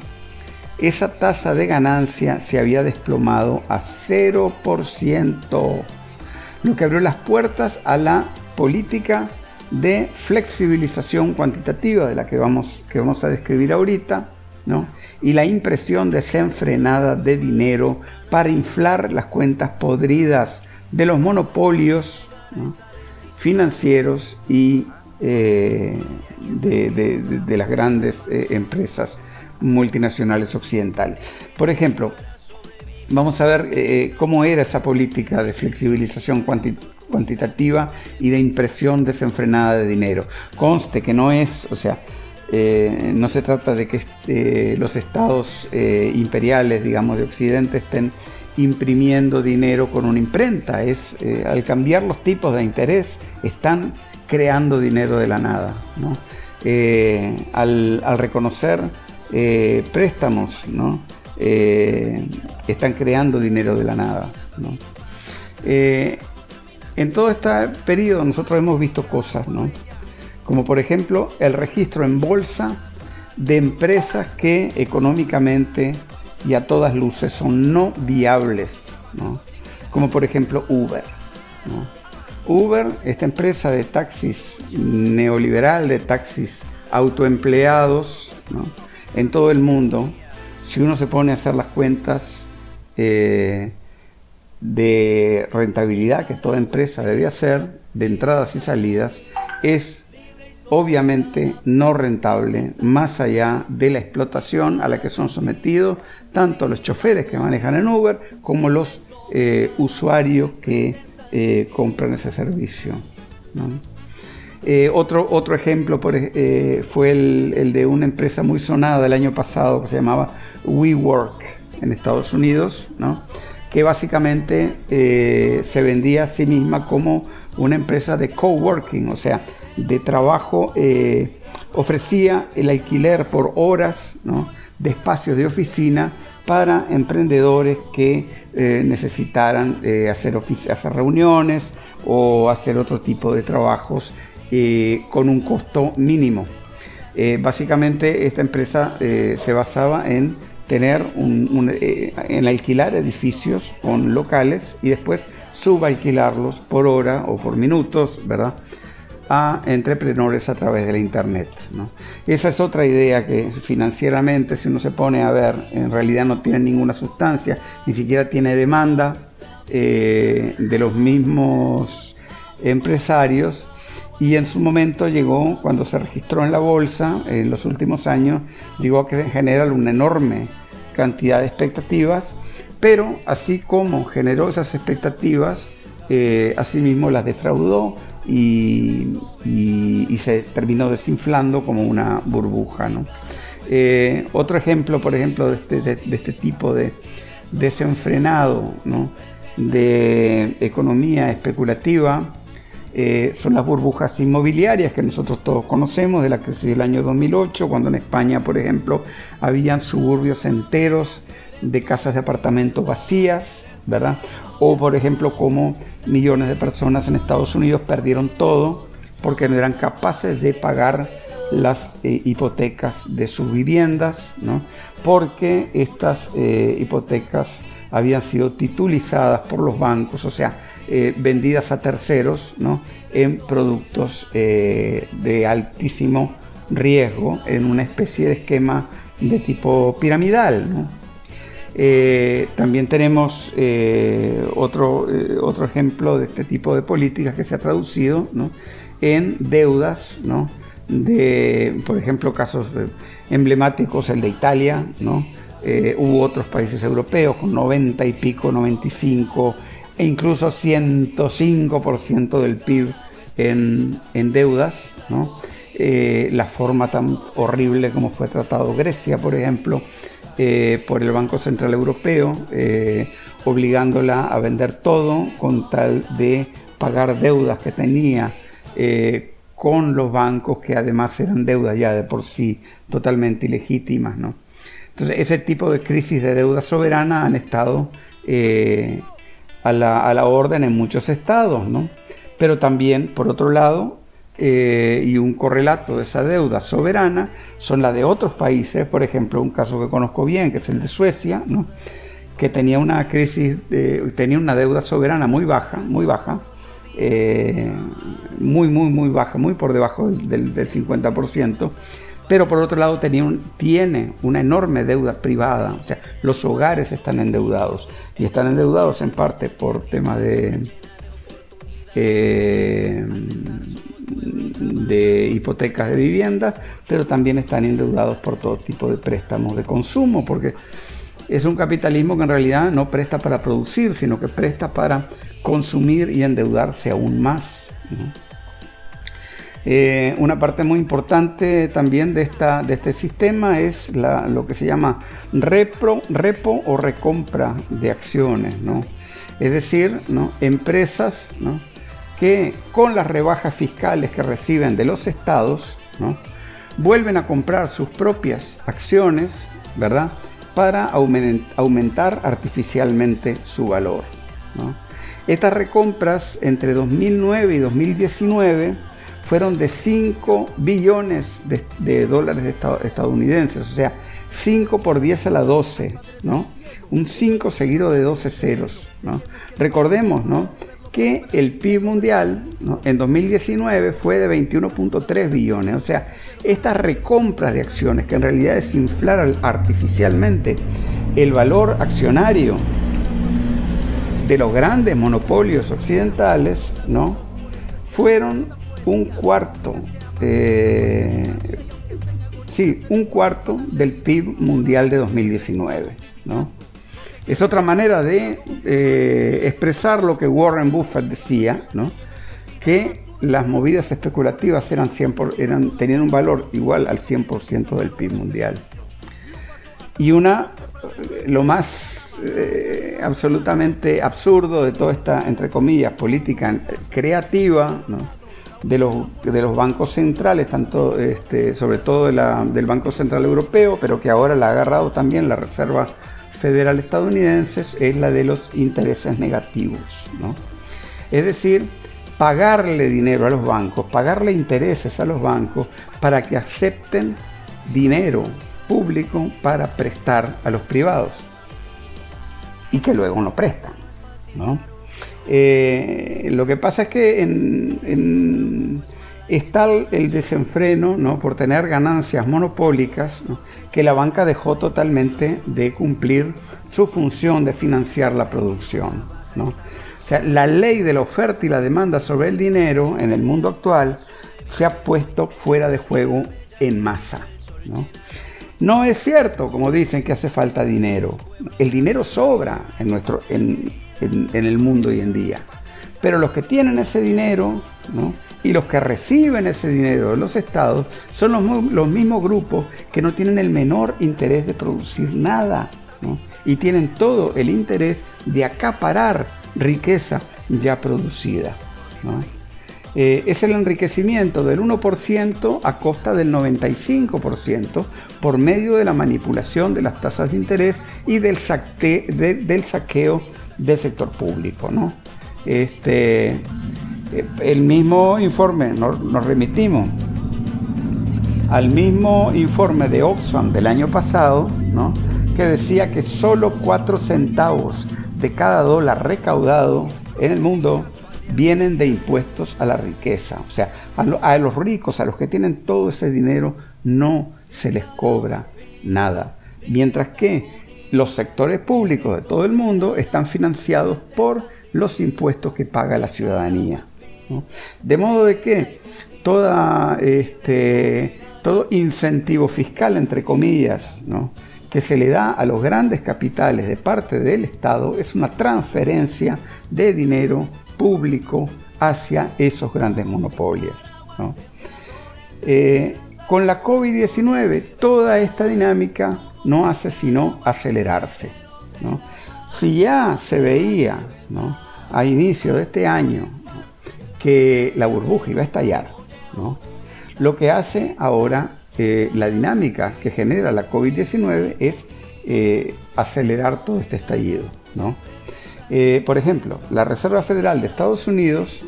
Esa tasa de ganancia se había desplomado a 0% lo que abrió las puertas a la política de flexibilización cuantitativa de la que vamos, que vamos a describir ahorita, ¿no? y la impresión desenfrenada de dinero para inflar las cuentas podridas de los monopolios financieros y eh, de, las grandes eh, empresas multinacionales occidentales. Por ejemplo, Vamos a ver eh, eh, cómo era esa política de flexibilización cuantitativa y de impresión desenfrenada de dinero. Conste que no es, o sea, eh, no se trata de que los estados imperiales, digamos, de Occidente estén imprimiendo dinero con una imprenta. Es al cambiar los tipos de interés están creando dinero de la nada. Al, al, reconocer préstamos, ¿no? Eh, están creando dinero de la nada. Eh, en todo este periodo nosotros hemos visto cosas, como por ejemplo el registro en bolsa de empresas que económicamente y a todas luces son no viables, como por ejemplo Uber. Uber, esta empresa de taxis neoliberal, de taxis autoempleados en todo el mundo, si uno se pone a hacer las cuentas eh, de rentabilidad que toda empresa debe hacer, de entradas y salidas, es obviamente no rentable, más allá de la explotación a la que son sometidos tanto los choferes que manejan en Uber como los eh, usuarios que eh, compran ese servicio. Otro, otro ejemplo fue el, de una empresa muy sonada del año pasado que se llamaba WeWork en Estados Unidos, que básicamente eh, se vendía a sí misma como una empresa de coworking, o sea, de trabajo, eh, ofrecía el alquiler por horas de espacios de oficina para emprendedores que eh, necesitaran hacer, hacer reuniones o hacer otro tipo de trabajos con un costo mínimo. básicamente esta empresa se basaba en tener eh, en alquilar edificios con locales y después subalquilarlos por hora o por minutos, ¿verdad? a entrepreneurs a través de la internet. Esa es otra idea que financieramente, si uno se pone a ver, en realidad no tiene ninguna sustancia, ni siquiera tiene demanda eh, de los mismos empresarios. Y en su momento llegó, cuando se registró en la bolsa, en los últimos años, llegó a generar un enorme cantidad de expectativas, pero así como generó esas expectativas, eh, asimismo las defraudó y, se terminó desinflando como una burbuja. Eh, otro ejemplo, por ejemplo, de este, este tipo de desenfrenado de economía especulativa, eh, son las burbujas inmobiliarias que nosotros todos conocemos de la crisis del año 2008, cuando en España, por ejemplo, habían suburbios enteros de casas de apartamentos vacías, ¿verdad? O, por ejemplo, como millones de personas en Estados Unidos perdieron todo porque no eran capaces de pagar las eh, hipotecas de sus viviendas, ¿no? porque estas eh, hipotecas habían sido titulizadas por los bancos, o sea, eh, vendidas a terceros ¿no? en productos eh, de altísimo riesgo, en una especie de esquema de tipo piramidal. Eh, también tenemos otro, otro ejemplo de este tipo de políticas que se ha traducido en deudas, ¿no? de, por ejemplo, casos emblemáticos, el de Italia, ¿no? Eh, hubo otros países europeos con 90 y pico, 95 e incluso 105% del PIB en, deudas, eh, la forma tan horrible como fue tratado Grecia, por ejemplo, eh, por el Banco Central Europeo, obligándola a vender todo con tal de pagar deudas que tenía con los bancos que además eran deudas ya de por sí totalmente ilegítimas. ¿no? Entonces ese tipo de crisis de deuda soberana han estado eh, a, la, orden en muchos estados, ¿no? pero también por otro lado, eh, y un correlato de esa deuda soberana son la de otros países, por ejemplo, un caso que conozco bien, que es el de Suecia, ¿no? que tenía una crisis, tenía una deuda soberana muy baja, muy baja, eh, muy, muy, muy baja, muy por debajo del, 50%, pero por otro lado tiene una enorme deuda privada, o sea, los hogares están endeudados y están endeudados en parte por temas de, eh, de hipotecas de viviendas, pero también están endeudados por todo tipo de préstamos de consumo, porque es un capitalismo que en realidad no presta para producir, sino que presta para consumir y endeudarse aún más. Eh, una parte muy importante también de, esta, de este sistema es lo que se llama repo o recompra de acciones. Es decir, empresas que con las rebajas fiscales que reciben de los estados, vuelven a comprar sus propias acciones, ¿verdad? Para aumentar artificialmente su valor. Estas recompras entre 2009 y 2019 fueron de 5 billones de, dólares estadounidenses, o sea, 5 por 10 a la 12, ¿no? Un 5 seguido de 12 ceros, ¿no? Recordemos, ¿no? que el PIB mundial en 2019 fue de 21.3 billones. O sea, estas recompras de acciones, que en realidad es inflar artificialmente el valor accionario de los grandes monopolios occidentales, ¿no? Fueron un cuarto, eh, sí, un cuarto del PIB mundial de 2019, ¿no? Es otra manera de eh, expresar lo que Warren Buffett decía, ¿no? Que las movidas especulativas eran, 100 eran tenían un valor igual al 100% del PIB mundial. Y una, lo más eh, absolutamente absurdo de toda esta, entre comillas, política creativa de, los, de los bancos centrales, tanto, este, sobre todo del Banco Central Europeo, pero que ahora la ha agarrado también la Reserva Federal Estadounidense, es la de los intereses negativos. Es decir, pagarle dinero a los bancos, pagarle intereses a los bancos para que acepten dinero público para prestar a los privados y que luego no prestan. Eh, lo que pasa es que en, está el desenfreno ¿no? por tener ganancias monopólicas que la banca dejó totalmente de cumplir su función de financiar la producción. O sea, la ley de la oferta y la demanda sobre el dinero en el mundo actual se ha puesto fuera de juego en masa. No es cierto, como dicen, que hace falta dinero. El dinero sobra en, nuestro, en, el mundo hoy en día. Pero los que tienen ese dinero y los que reciben ese dinero de los estados son los, mismos grupos que no tienen el menor interés de producir nada y tienen todo el interés de acaparar riqueza ya producida. Eh, es el enriquecimiento del 1% a costa del 95% por medio de la manipulación de las tasas de interés y del saqueo del sector público. ¿no? Este, el mismo informe, nos, nos remitimos al mismo informe de Oxfam del año pasado, ¿no? que decía que solo 4 centavos de cada dólar recaudado en el mundo vienen de impuestos a la riqueza. O sea, a, los ricos, a los que tienen todo ese dinero, no se les cobra nada. Mientras que los sectores públicos de todo el mundo están financiados por los impuestos que paga la ciudadanía. De modo de que este, todo incentivo fiscal, entre comillas, que se le da a los grandes capitales de parte del Estado es una transferencia de dinero público hacia esos grandes monopolios. Eh, con la COVID-19 toda esta dinámica no hace sino acelerarse. Si ya se veía a inicio de este año que la burbuja iba a estallar, lo que hace ahora eh, la dinámica que genera la COVID-19 es eh, acelerar todo este estallido. Eh, por ejemplo, la Reserva Federal de Estados Unidos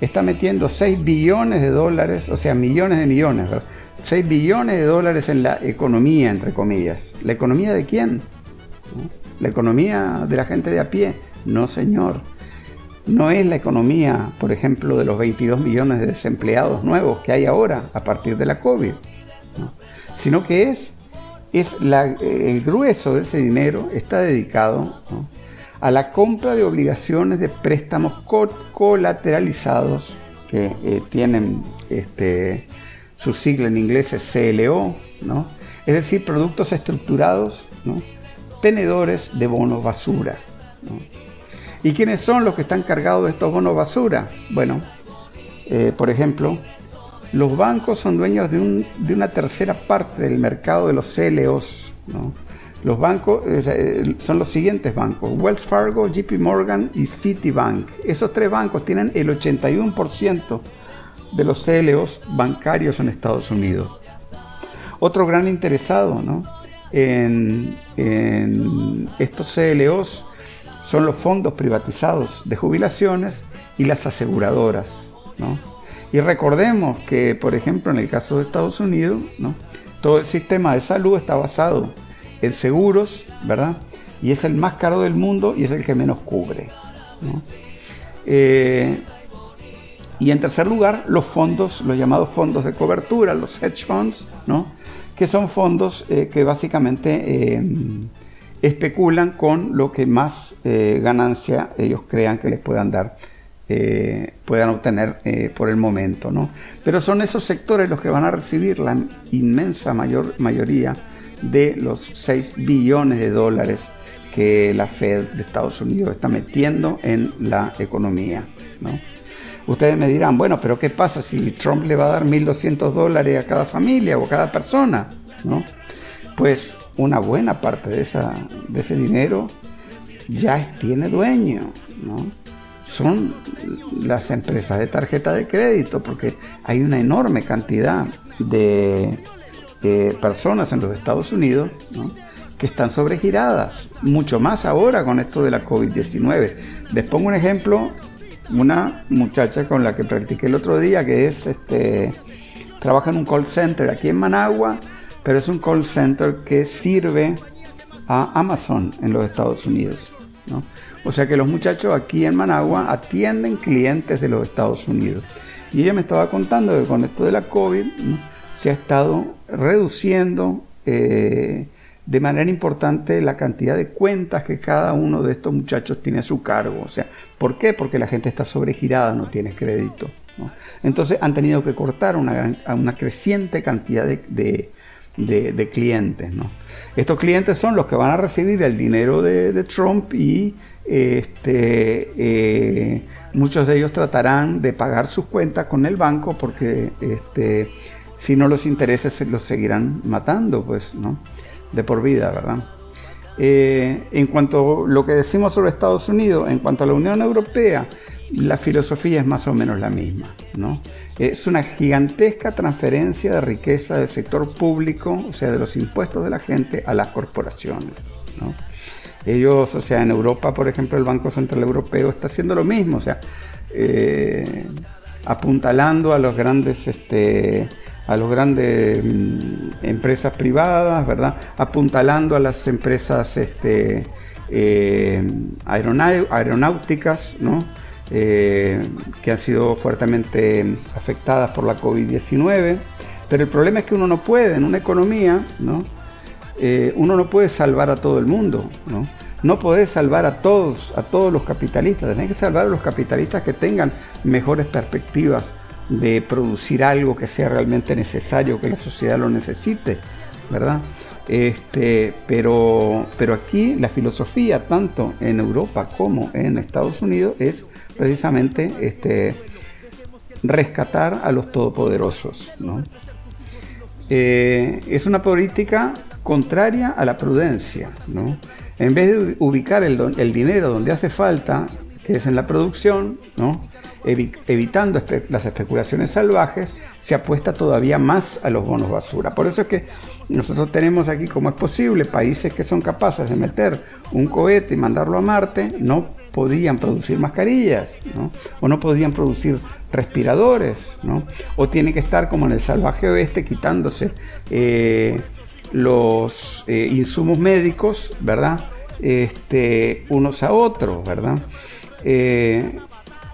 está metiendo 6 billones de dólares, o sea, millones de millones, 6 billones de dólares en la economía, entre comillas. ¿La economía de quién? ¿La economía de la gente de a pie? No, señor. No es la economía, por ejemplo, de los 22 millones de desempleados nuevos que hay ahora a partir de la COVID, sino que es, es el grueso de ese dinero está dedicado a la compra de obligaciones de préstamos colateralizados que eh, tienen este, su sigla en inglés es CLO, ¿no? es decir, productos estructurados, tenedores de bonos basura. ¿Y quiénes son los que están cargados de estos bonos basura? Bueno, eh, por ejemplo, los bancos son dueños de, una tercera parte del mercado de los CLOs. Los bancos eh, son los siguientes bancos, Wells Fargo, JP Morgan y Citibank. Esos tres bancos tienen el 81% de los CLOs bancarios en Estados Unidos. Otro gran interesado en, estos CLOs son los fondos privatizados de jubilaciones y las aseguradoras. Y recordemos que, por ejemplo, en el caso de Estados Unidos, todo el sistema de salud está basado en seguros, ¿verdad? Y es el más caro del mundo y es el que menos cubre. Eh, y en tercer lugar, los fondos, los llamados fondos de cobertura, los hedge funds, ¿no? que son fondos eh, que básicamente eh, especulan con lo que más ganancia ellos crean que les puedan dar, puedan obtener por el momento. ¿no? Pero son esos sectores los que van a recibir la inmensa mayor, mayoría de los 6 billones de dólares que la Fed de Estados Unidos está metiendo en la economía. Ustedes me dirán, bueno, pero ¿qué pasa si Trump le va a dar 1.200 dólares a cada familia o a cada persona? Pues una buena parte de, esa, de ese dinero ya tiene dueño. Son las empresas de tarjeta de crédito, porque hay una enorme cantidad de personas en los Estados Unidos que están sobregiradas, mucho más ahora con esto de la COVID-19. Les pongo un ejemplo, una muchacha con la que practiqué el otro día, que es, este, trabaja en un call center aquí en Managua, pero es un call center que sirve a Amazon en los Estados Unidos. O sea que los muchachos aquí en Managua atienden clientes de los Estados Unidos. Y ella me estaba contando que con esto de la COVID se ha estado reduciendo eh, de manera importante la cantidad de cuentas que cada uno de estos muchachos tiene a su cargo. O sea, ¿por qué? Porque la gente está sobregirada, no tiene crédito. Entonces han tenido que cortar una, una creciente cantidad de, clientes. Estos clientes son los que van a recibir el dinero de, Trump y este, eh, muchos de ellos tratarán de pagar sus cuentas con el banco porque este, si no los intereses los seguirán matando, pues, ¿no? De por vida, ¿verdad? Eh, en cuanto a lo que decimos sobre Estados Unidos, en cuanto a la Unión Europea, la filosofía es más o menos la misma, ¿no? Es una gigantesca transferencia de riqueza del sector público, o sea, de los impuestos de la gente a las corporaciones, ¿no? Ellos, o sea, en Europa, por ejemplo, el Banco Central Europeo está haciendo lo mismo, o sea, eh, apuntalando a los grandes este, a las grandes mm, empresas privadas, ¿verdad? Apuntalando a las empresas este, eh, aeronáuticas, ¿no? Eh, que han sido fuertemente afectadas por la COVID-19. Pero el problema es que uno no puede, en una economía, ¿no? Eh, uno no puede salvar a todo el mundo, ¿no? No podés salvar a todos, a todos los capitalistas, tenés que salvar a los capitalistas que tengan mejores perspectivas de producir algo que sea realmente necesario, que la sociedad lo necesite, ¿verdad? Este, pero, pero aquí la filosofía, tanto en Europa como en Estados Unidos, es precisamente este, rescatar a los todopoderosos. ¿no? Eh, es una política contraria a la prudencia. ¿no? En vez de ubicar el, el, dinero donde hace falta, que es en la producción, ¿no? evitando las especulaciones salvajes, se apuesta todavía más a los bonos basura. Por eso es que nosotros tenemos aquí, como es posible, países que son capaces de meter un cohete y mandarlo a Marte, no podían producir mascarillas, ¿no? o no podían producir respiradores, ¿no? o tiene que estar como en el salvaje oeste quitándose eh, los eh, insumos médicos, ¿verdad? Este, unos a otros, ¿verdad? Eh,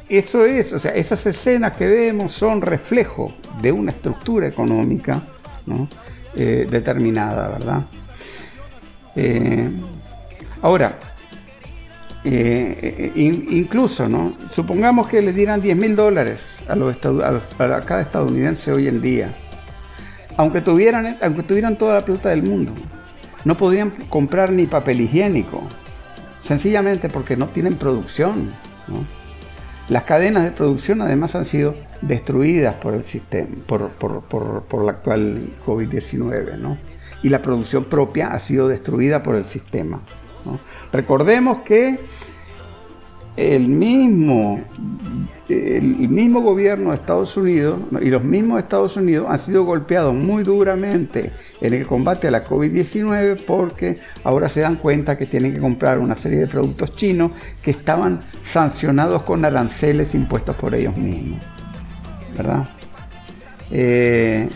eso es, o sea, esas escenas que vemos son reflejo de una estructura económica eh, determinada, ¿verdad? Eh, ahora, incluso, ¿no? Supongamos que le dieran 10 mil dólares a, los a, cada estadounidense hoy en día. Aunque tuvieran, aunque tuvieran toda la plata del mundo, no podrían comprar ni papel higiénico. Sencillamente porque no tienen producción. Las cadenas de producción además han sido destruidas por el sistema, por, por, la actual COVID-19, ¿no? Y la producción propia ha sido destruida por el sistema. Recordemos que el mismo el mismo gobierno de Estados Unidos y los mismos Estados Unidos han sido golpeados muy duramente en el combate a la COVID-19 porque ahora se dan cuenta que tienen que comprar una serie de productos chinos que estaban sancionados con aranceles impuestos por ellos mismos. ¿Verdad? Eh,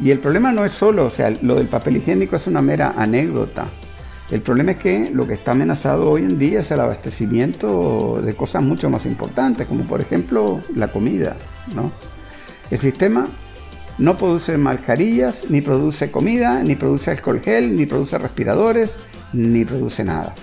y el problema no es solo, o sea, lo del papel higiénico es una mera anécdota. El problema es que lo que está amenazado hoy en día es el abastecimiento de cosas mucho más importantes, como por ejemplo la comida. ¿no? El sistema no produce mascarillas, ni produce comida, ni produce alcohol gel, ni produce respiradores, ni produce nada.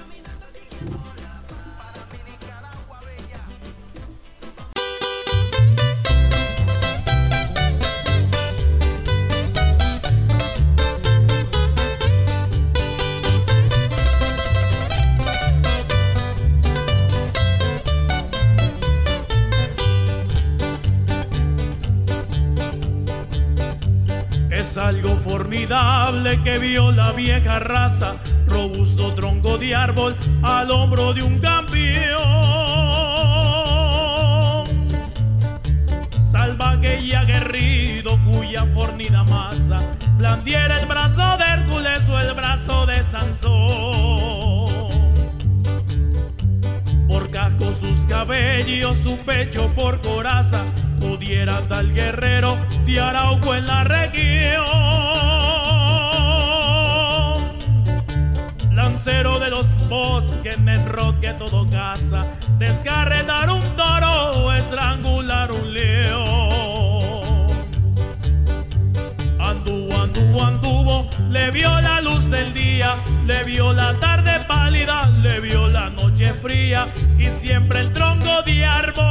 Que vio la vieja raza, robusto tronco de árbol al hombro de un campeón. Salvaje y aguerrido cuya fornida masa blandiera el brazo de Hércules o el brazo de Sansón. Por casco sus cabellos, su pecho por coraza, pudiera tal guerrero de Arauco en la región. De los bosques, en roque todo caza, descarretar un toro o estrangular un león. Anduvo, anduvo, anduvo, le vio la luz del día, le vio la tarde pálida, le vio la noche fría y siempre el tronco de árbol.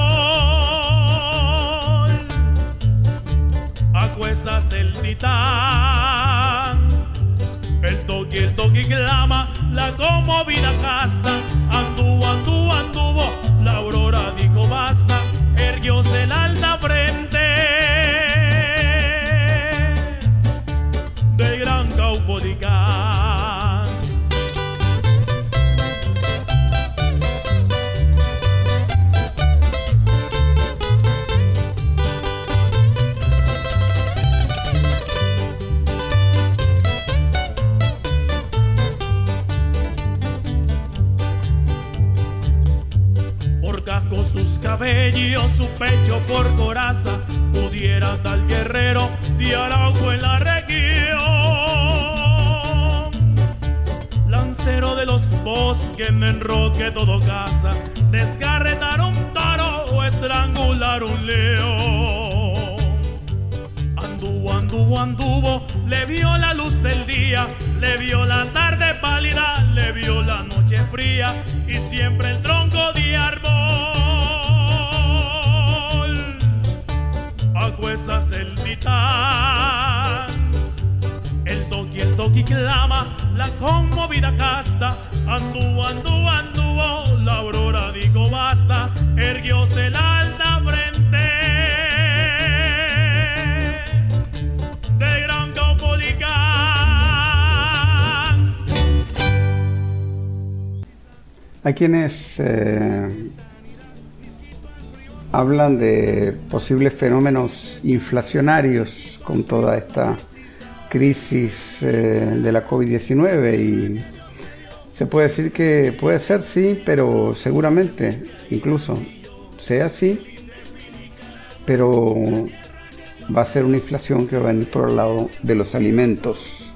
A cuestas del titán, el toque, el toque clama la conmovida casta. Anduvo, anduvo, anduvo, la aurora dijo basta, erguióse la alta frente del gran Caupolicán. Cabellos, su pecho por coraza, pudiera tal guerrero de Araujo en la región. Lancero de los bosques, me enroque todo casa, desgarretar un toro o estrangular un león. Anduvo, anduvo, anduvo, le vio la luz del día, le vio la tarde pálida, le vio la noche fría y siempre el tronco Acuesas el titán, el toqui, el toqui clama, la conmovida casta, anduvo, anduvo, anduvo, la aurora dijo basta, erguióse la alta frente. De gran Caupolicán. Hay quienes eh, hablan de posibles fenómenos inflacionarios con toda esta crisis eh, de la COVID-19 y se puede decir que puede ser sí, pero seguramente incluso sea así, pero va a ser una inflación que va a venir por el lado de los alimentos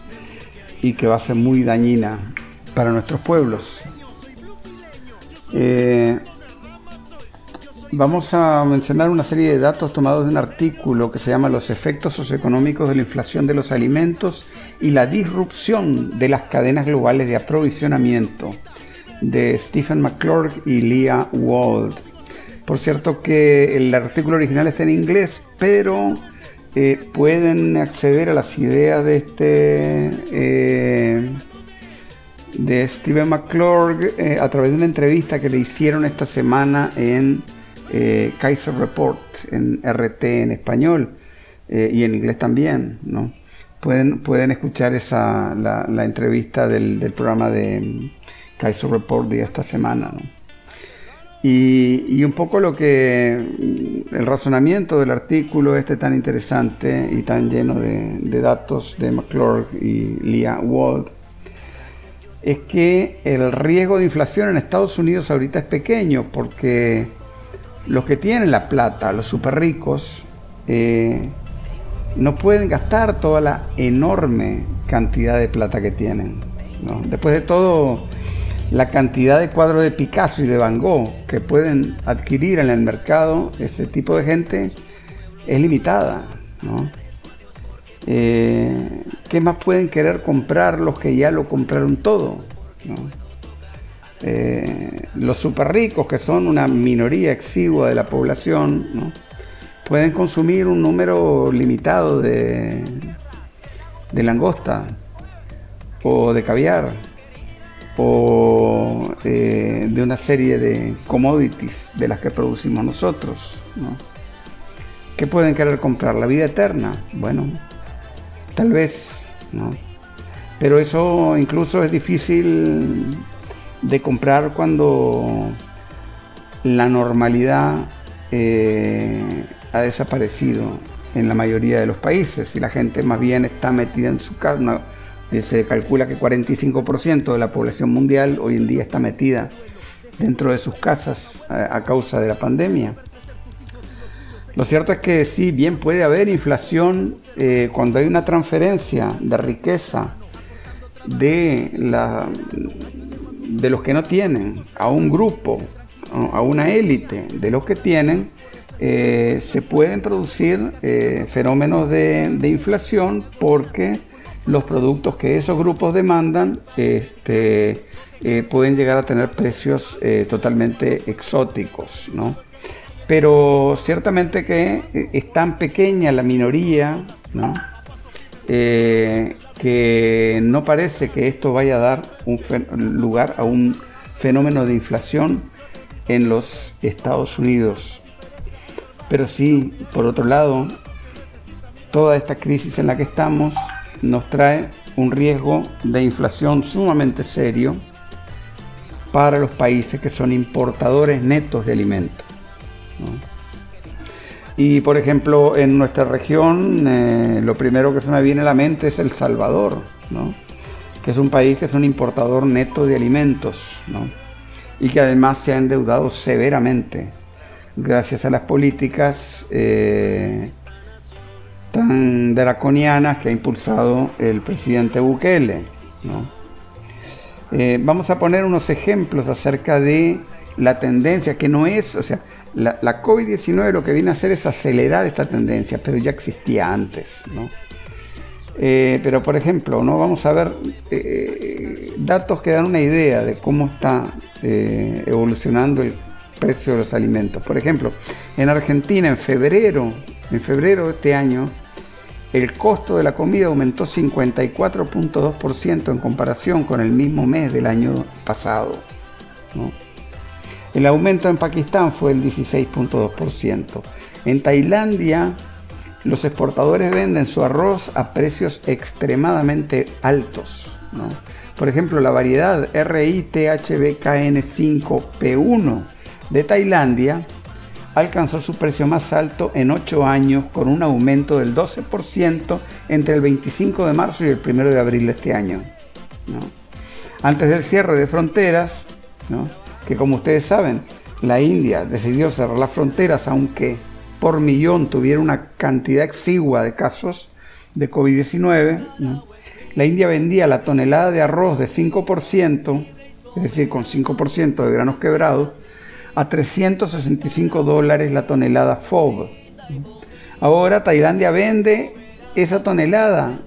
y que va a ser muy dañina para nuestros pueblos. Eh, vamos a mencionar una serie de datos tomados de un artículo que se llama Los efectos socioeconómicos de la inflación de los alimentos y la disrupción de las cadenas globales de aprovisionamiento de Stephen McClurg y Leah Wald. Por cierto que el artículo original está en inglés, pero eh, pueden acceder a las ideas de este eh, de Stephen McClurg eh, a través de una entrevista que le hicieron esta semana en eh, Kaiser Report, en RT en español eh, y en inglés también. ¿no? Pueden, pueden escuchar esa, la, entrevista del, programa de mm, Kaiser Report de esta semana. y, un poco lo que mm, el razonamiento del artículo este tan interesante y tan lleno de, de datos de McClurg y Leah Wald es que el riesgo de inflación en Estados Unidos ahorita es pequeño porque los que tienen la plata, los super ricos, eh, no pueden gastar toda la enorme cantidad de plata que tienen. Después de todo, la cantidad de cuadros de Picasso y de Van Gogh que pueden adquirir en el mercado ese tipo de gente es limitada. Eh, ¿Qué más pueden querer comprar los que ya lo compraron todo? Eh, los super ricos, que son una minoría exigua de la población, pueden consumir un número limitado de, de langosta o de caviar o eh, de una serie de commodities de las que producimos nosotros. ¿no? ¿Qué pueden querer comprar? ¿La vida eterna? Bueno, tal vez, ¿no? Pero eso incluso es difícil de comprar cuando la normalidad eh, ha desaparecido en la mayoría de los países y la gente más bien está metida en su casa. se calcula que 45% de la población mundial hoy en día está metida dentro de sus casas a, a causa de la pandemia. Lo cierto es que sí, bien puede haber inflación eh, cuando hay una transferencia de riqueza de, la, de los que no tienen a un grupo, a una élite de los que tienen, eh, se pueden producir eh, fenómenos de, inflación porque los productos que esos grupos demandan este, eh, pueden llegar a tener precios totalmente exóticos. ¿no? Pero ciertamente que es tan pequeña la minoría ¿no? Que no parece que esto vaya a dar un lugar a un fenómeno de inflación en los Estados Unidos. Pero sí, por otro lado, toda esta crisis en la que estamos nos trae un riesgo de inflación sumamente serio para los países que son importadores netos de alimentos. Y por ejemplo, en nuestra región, eh, lo primero que se me viene a la mente es El Salvador, ¿no? que es un país que es un importador neto de alimentos. ¿no? y que además se ha endeudado severamente gracias a las políticas eh, tan draconianas que ha impulsado el presidente Bukele. Eh, vamos a poner unos ejemplos acerca de la tendencia, que no es, o sea, la, COVID-19 lo que viene a hacer es acelerar esta tendencia, pero ya existía antes. Eh, pero por ejemplo, ¿no? vamos a ver datos que dan una idea de cómo está evolucionando el precio de los alimentos. Por ejemplo, en Argentina en febrero, en febrero de este año, el costo de la comida aumentó 54.2% en comparación con el mismo mes del año pasado. El aumento en Pakistán fue el 16.2%. En Tailandia, los exportadores venden su arroz a precios extremadamente altos. Por ejemplo, la variedad RITHBKN5P1 de Tailandia alcanzó su precio más alto en 8 años con un aumento del 12% entre el 25 de marzo y el 1 de abril de este año. Antes del cierre de fronteras, que como ustedes saben, la India decidió cerrar las fronteras aunque por millón tuviera una cantidad exigua de casos de COVID-19, la India vendía la tonelada de arroz de 5%, es decir, con 5% de granos quebrados, a 365 dólares la tonelada FOB. Ahora Tailandia vende esa tonelada,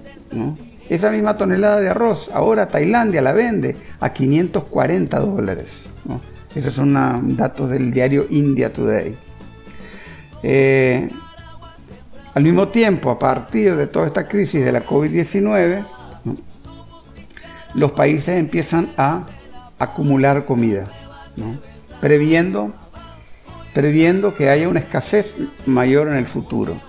esa misma tonelada de arroz, ahora Tailandia la vende a 540 dólares. Esos son datos del diario India Today. Eh, al mismo tiempo, a partir de toda esta crisis de la COVID-19, los países empiezan a acumular comida previendo, previendo que haya una escasez mayor en el futuro.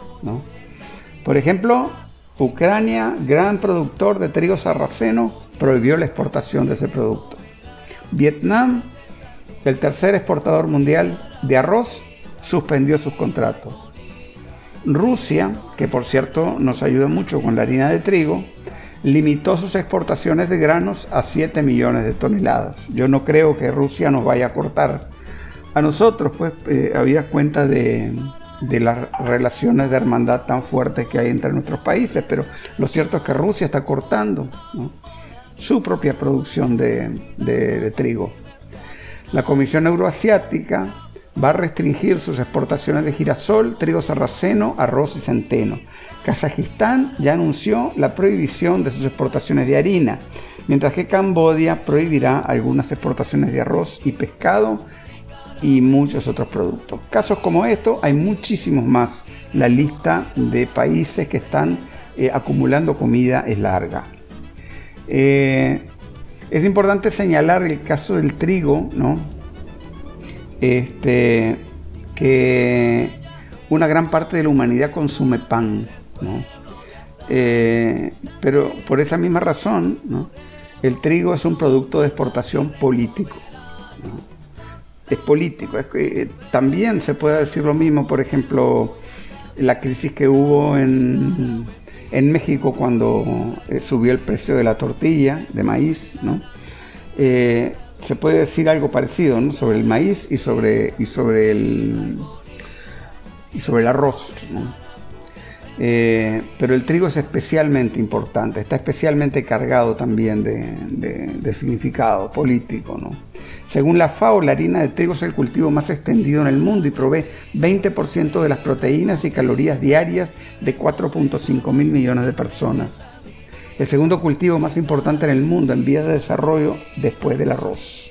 Por ejemplo, Ucrania, gran productor de trigo sarraceno, prohibió la exportación de ese producto. Vietnam, el tercer exportador mundial de arroz, suspendió sus contratos. Rusia, que por cierto nos ayuda mucho con la harina de trigo, limitó sus exportaciones de granos a 7 millones de toneladas. Yo no creo que Rusia nos vaya a cortar. A nosotros, pues, eh, había cuenta de, las relaciones de hermandad tan fuertes que hay entre nuestros países, pero lo cierto es que Rusia está cortando su propia producción de trigo. La Comisión Euroasiática va a restringir sus exportaciones de girasol, trigo sarraceno, arroz y centeno. Kazajistán ya anunció la prohibición de sus exportaciones de harina, mientras que Cambodia prohibirá algunas exportaciones de arroz y pescado y muchos otros productos. Casos como estos hay muchísimos más. La lista de países que están eh, acumulando comida es larga. Eh, es importante señalar el caso del trigo, ¿no? Este, que una gran parte de la humanidad consume pan. Eh, pero por esa misma razón, el trigo es un producto de exportación político. Es político. Eh, también se puede decir lo mismo, por ejemplo, la crisis que hubo en, México cuando eh, subió el precio de la tortilla de maíz. se puede decir algo parecido sobre el maíz y sobre, y sobre, el, y sobre el arroz. Eh, pero el trigo es especialmente importante, está especialmente cargado también de, significado político. ¿no? Según la FAO, la harina de trigo es el cultivo más extendido en el mundo y provee 20% de las proteínas y calorías diarias de 4.5 mil millones de personas. El segundo cultivo más importante en el mundo en vías de desarrollo después del arroz.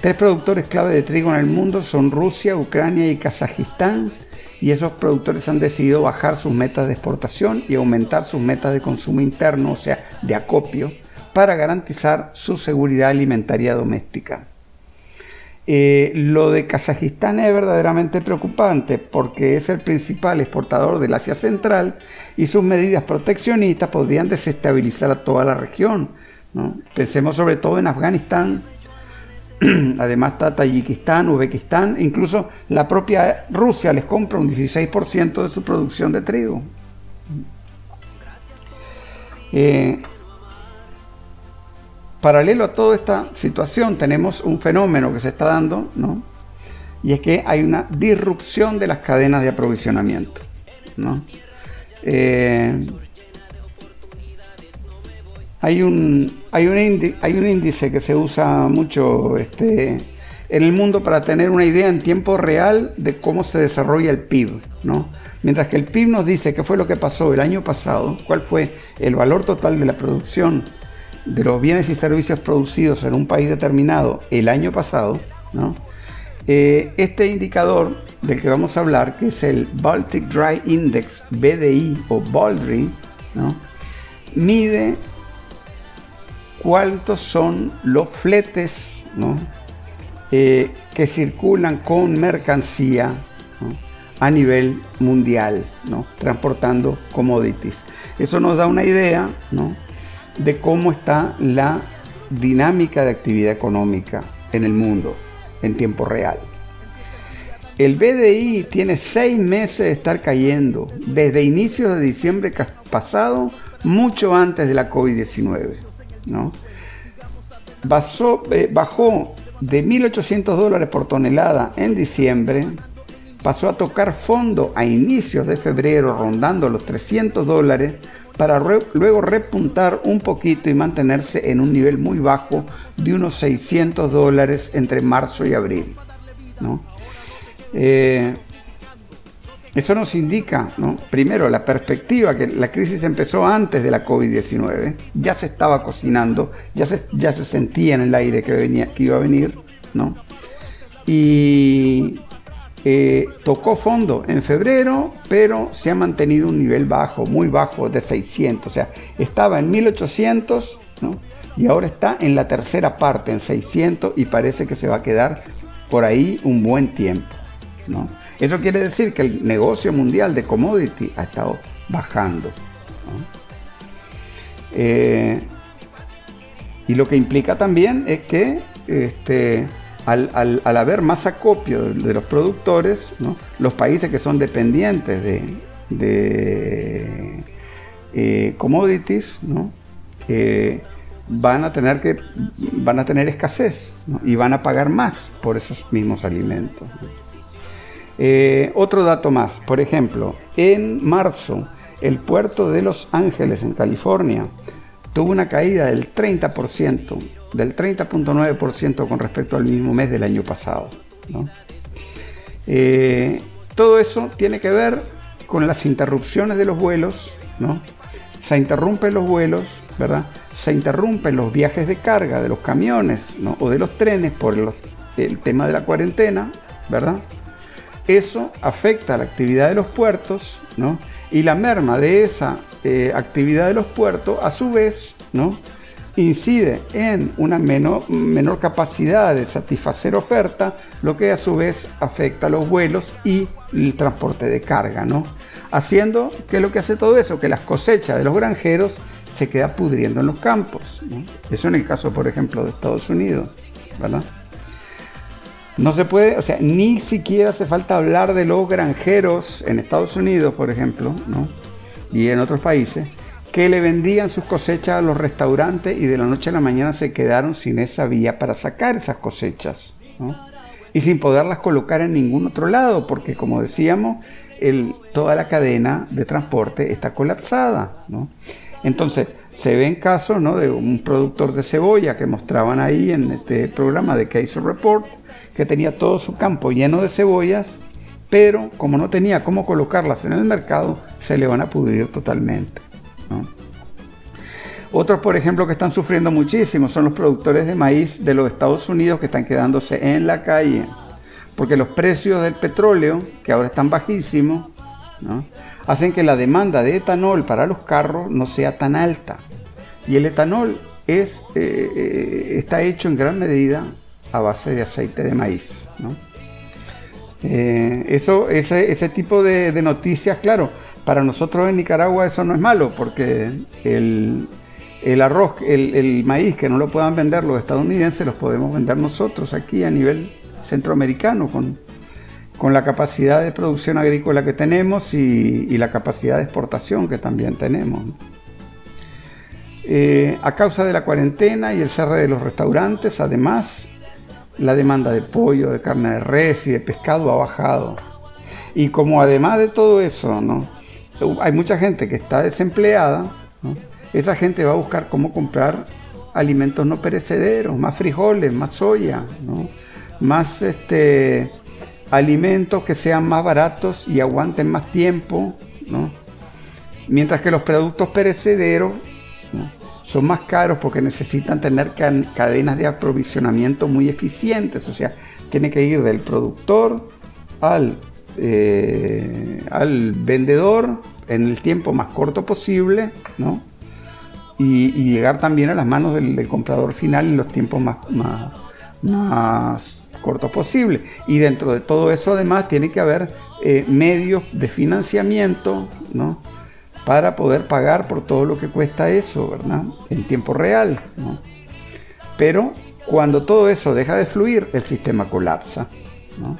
Tres productores clave de trigo en el mundo son Rusia, Ucrania y Kazajistán y esos productores han decidido bajar sus metas de exportación y aumentar sus metas de consumo interno, o sea, de acopio, para garantizar su seguridad alimentaria doméstica. Eh, lo de Kazajistán es verdaderamente preocupante porque es el principal exportador del Asia Central y sus medidas proteccionistas podrían desestabilizar a toda la región. Pensemos sobre todo en Afganistán, Además está Tayikistán, Uzbekistán, incluso la propia Rusia les compra un 16% de su producción de trigo. Eh, paralelo a toda esta situación tenemos un fenómeno que se está dando, ¿no? Y es que hay una disrupción de las cadenas de aprovisionamiento. Eh, hay un, hay, un índice, hay un índice que se usa mucho este, en el mundo para tener una idea en tiempo real de cómo se desarrolla el PIB, ¿no? Mientras que el PIB nos dice qué fue lo que pasó el año pasado, cuál fue el valor total de la producción de los bienes y servicios producidos en un país determinado el año pasado, eh, este indicador del que vamos a hablar, que es el Baltic Dry Index, BDI o BALDRI, mide cuántos son los fletes eh, que circulan con mercancía a nivel mundial, ¿no? transportando commodities. Eso nos da una idea de cómo está la dinámica de actividad económica en el mundo en tiempo real. El BDI tiene seis meses de estar cayendo desde inicios de diciembre pasado, mucho antes de la COVID-19. ¿no? Eh, bajó de 1.800 dólares por tonelada en diciembre pasó a tocar fondo a inicios de febrero rondando los 300 dólares para luego repuntar un poquito y mantenerse en un nivel muy bajo de unos 600 dólares entre marzo y abril. Eh, eso nos indica, primero, la perspectiva que la crisis empezó antes de la COVID-19, ya se estaba cocinando, ya se, ya se sentía en el aire que, venía, que iba a venir, ¿no? y eh, tocó fondo en febrero, pero se ha mantenido un nivel bajo, muy bajo, de 600. O sea, estaba en 1800 y ahora está en la tercera parte, en 600, y parece que se va a quedar por ahí un buen tiempo. ¿no? Eso quiere decir que el negocio mundial de commodity ha estado bajando. Eh, y lo que implica también es que este, al, haber más acopio de, los productores, los países que son dependientes de, eh, commodities, eh, van a tener que van a tener escasez y van a pagar más por esos mismos alimentos. Eh, otro dato más, por ejemplo, en marzo el puerto de Los Ángeles en California tuvo una caída del 30% del 30.9% con respecto al mismo mes del año pasado. Eh, todo eso tiene que ver con las interrupciones de los vuelos, ¿no? Se interrumpen los vuelos, ¿verdad? Se interrumpen los viajes de carga de los camiones o de los trenes por el tema de la cuarentena, ¿verdad? Eso afecta a la actividad de los puertos, ¿no? Y la merma de esa eh, actividad de los puertos, a su vez, ¿no? Incide en una menor, menor capacidad de satisfacer oferta, lo que a su vez afecta los vuelos y el transporte de carga, ¿no? Haciendo que lo que hace todo eso, que las cosechas de los granjeros se queda pudriendo en los campos. Eso en el caso, por ejemplo, de Estados Unidos, ¿verdad? No se puede, o sea, ni siquiera hace falta hablar de los granjeros en Estados Unidos, por ejemplo, ¿no? y en otros países, que le vendían sus cosechas a los restaurantes y de la noche a la mañana se quedaron sin esa vía para sacar esas cosechas. Y sin poderlas colocar en ningún otro lado, porque como decíamos, toda la cadena de transporte está colapsada. Entonces, se ven casos ¿no? de un productor de cebolla que mostraban ahí en este programa de Case Report, que tenía todo su campo lleno de cebollas, pero como no tenía cómo colocarlas en el mercado, se le van a pudrir totalmente. Otros, por ejemplo, que están sufriendo muchísimo son los productores de maíz de los Estados Unidos que están quedándose en la calle, porque los precios del petróleo, que ahora están bajísimos, hacen que la demanda de etanol para los carros no sea tan alta. Y el etanol eh, eh, está hecho en gran medida a base de aceite de maíz. Eh, eso, ese, tipo de, noticias, claro, para nosotros en Nicaragua eso no es malo, porque el, arroz, el, maíz que no lo puedan vender los estadounidenses, los podemos vender nosotros aquí a nivel centroamericano con, con la capacidad de producción agrícola que tenemos y, la capacidad de exportación que también tenemos. Eh, a causa de la cuarentena y el cierre de los restaurantes, además, la demanda de pollo, de carne de res y de pescado ha bajado. Y como además de todo eso, ¿no? Hay mucha gente que está desempleada, esa gente va a buscar cómo comprar alimentos no perecederos, más frijoles, más soya, más este, alimentos que sean más baratos y aguanten más tiempo, mientras que los productos perecederos son más caros porque necesitan tener cadenas de aprovisionamiento muy eficientes, o sea, tiene que ir del productor al, eh, al vendedor en el tiempo más corto posible, ¿no? Y, llegar también a las manos del, comprador final en los tiempos más, más, más cortos posibles. Y dentro de todo eso además tiene que haber eh, medios de financiamiento, ¿no? para poder pagar por todo lo que cuesta eso, ¿verdad? En tiempo real. Pero cuando todo eso deja de fluir, el sistema colapsa, ¿no?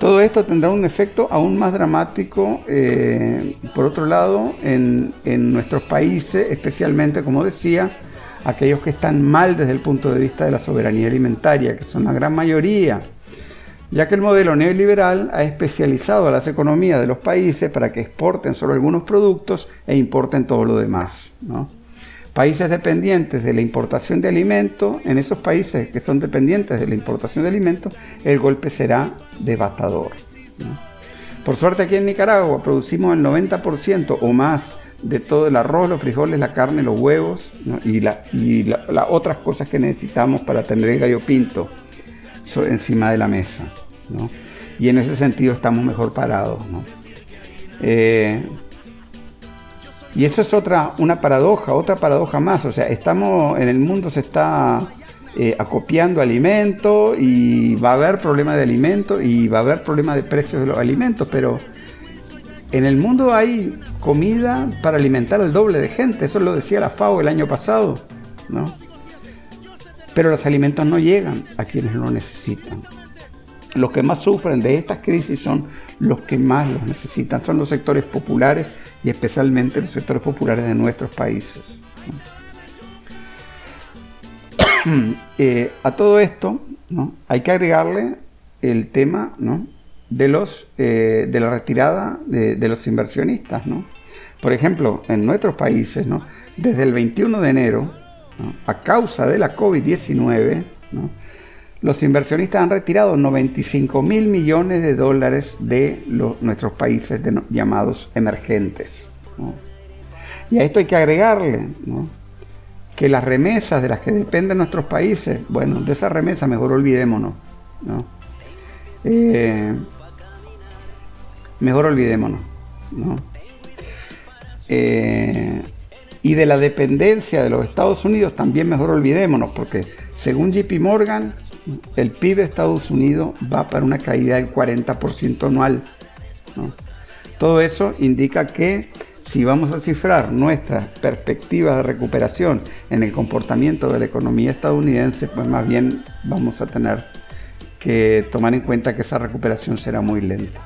Todo esto tendrá un efecto aún más dramático, eh, por otro lado, en, en nuestros países, especialmente, como decía, aquellos que están mal desde el punto de vista de la soberanía alimentaria, que son la gran mayoría, ya que el modelo neoliberal ha especializado a las economías de los países para que exporten solo algunos productos e importen todo lo demás. Países dependientes de la importación de alimentos, en esos países que son dependientes de la importación de alimentos, el golpe será devastador. Por suerte aquí en Nicaragua producimos el 90% o más de todo el arroz, los frijoles, la carne, los huevos y, las otras cosas que necesitamos para tener el gallo pinto encima de la mesa. Y en ese sentido estamos mejor parados. Eh, y eso es otra, una paradoja, otra paradoja más. O sea, estamos, en el mundo se está eh, acopiando alimento y va a haber problema de alimento y va a haber problema de precios de los alimentos, pero en el mundo hay comida para alimentar al doble de gente. Eso lo decía la FAO el año pasado, ¿no? Pero los alimentos no llegan a quienes lo necesitan los que más sufren de estas crisis son los que más los necesitan, son los sectores populares y especialmente los sectores populares de nuestros países. Eh, a todo esto hay que agregarle el tema de, los, eh, de la retirada de, los inversionistas. Por ejemplo, en nuestros países, desde el 21 de enero, a causa de la COVID-19, los inversionistas han retirado 95 mil millones de dólares de nuestros países llamados emergentes. Y a esto hay que agregarle que las remesas de las que dependen nuestros países, bueno, de esas remesas mejor olvidémonos. Eh, mejor olvidémonos. Eh, y de la dependencia de los Estados Unidos también mejor olvidémonos, porque según JP Morgan, el PIB de Estados Unidos va para una caída del 40% anual. Todo eso indica que si vamos a cifrar nuestras perspectivas de recuperación en el comportamiento de la economía estadounidense, pues más bien vamos a tener que tomar en cuenta que esa recuperación será muy lenta.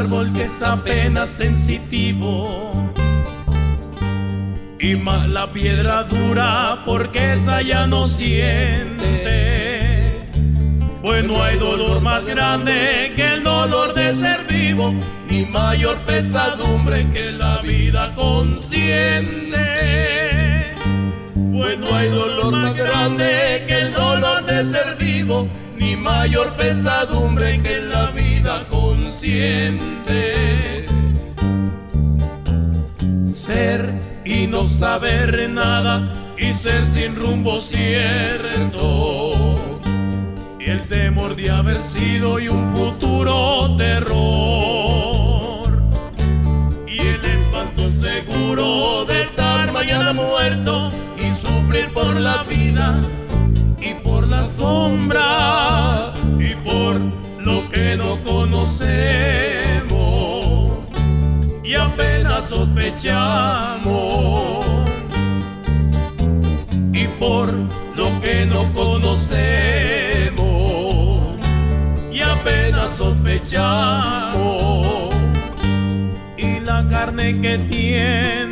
Árbol que es apenas sensitivo. Y más la piedra dura porque esa ya no siente. Pues no hay dolor más grande que el dolor de ser vivo, ni mayor pesadumbre que la vida consciente. Pues no hay dolor más grande que el dolor de ser vivo, ni mayor pesadumbre que la vida consciente. Ser y no saber nada y ser sin rumbo cierto. Y el temor de haber sido y un futuro terror. Y el espanto seguro de tal por la vida y por la sombra y por lo que no conocemos y apenas sospechamos. Y por lo que no conocemos y apenas sospechamos. Y la carne que tienta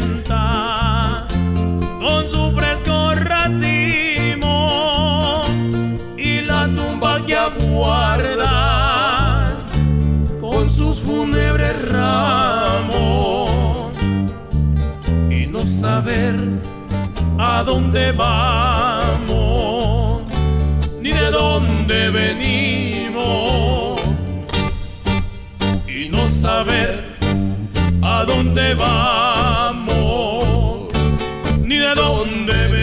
y no saber a dónde vamos ni de dónde venimos y no saber a dónde vamos ni de dónde venimos.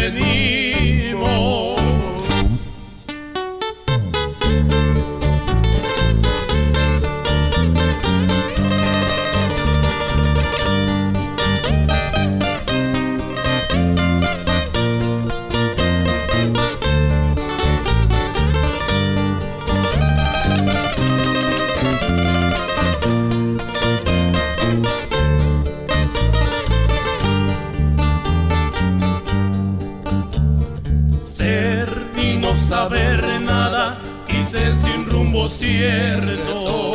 Cierto.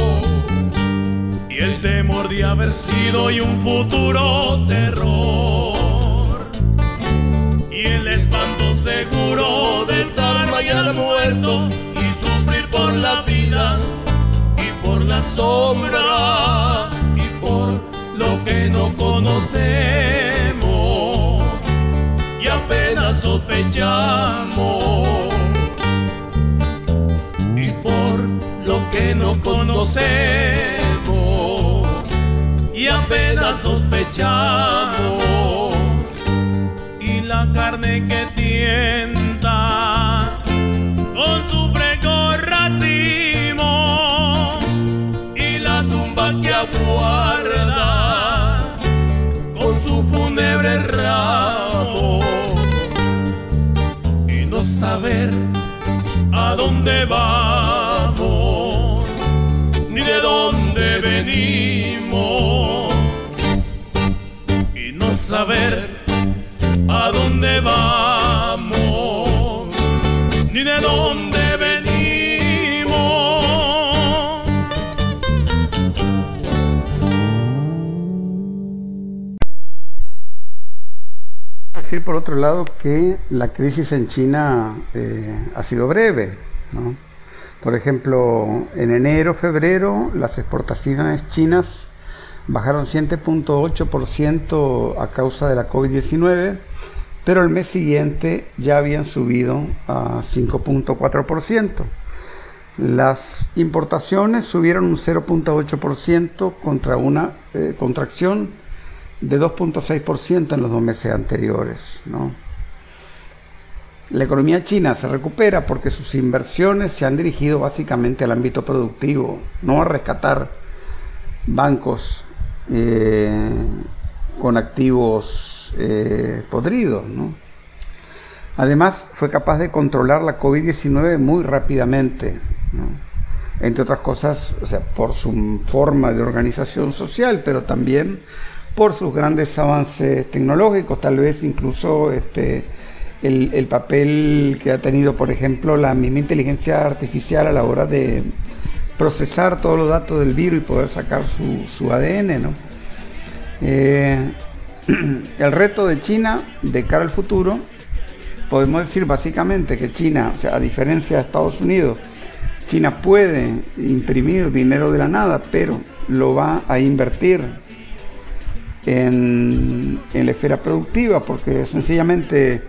Y el temor de haber sido y un futuro terror. Y el espanto seguro de estar mañana muerto y sufrir por la vida y por la sombra y por lo que no conocemos y apenas sospechamos que no conocemos y apenas sospechamos. Y la carne que tienta con su fresco racimo y la tumba que aguarda con su fúnebre ramo. Y no saber a dónde vamos dónde vamos ni de dónde venimos. decir por otro lado que la crisis en China eh, ha sido breve. ¿no? Por ejemplo, en enero, febrero, las exportaciones chinas bajaron 7.8% a causa de la COVID-19, pero el mes siguiente ya habían subido a 5.4%. Las importaciones subieron un 0.8% contra una eh, contracción de 2.6% en los dos meses anteriores. La economía china se recupera porque sus inversiones se han dirigido básicamente al ámbito productivo, no a rescatar bancos eh, con activos eh, podridos. ¿no? Además, fue capaz de controlar la COVID-19 muy rápidamente. Entre otras cosas, o sea, por su forma de organización social, pero también por sus grandes avances tecnológicos, tal vez incluso este, el, el, papel que ha tenido, por ejemplo, la misma inteligencia artificial a la hora de procesar todos los datos del virus y poder sacar su, su ADN. ¿no? Eh, el reto de China de cara al futuro, podemos decir básicamente que China, o sea, a diferencia de Estados Unidos, China puede imprimir dinero de la nada, pero lo va a invertir en, en la esfera productiva, porque sencillamente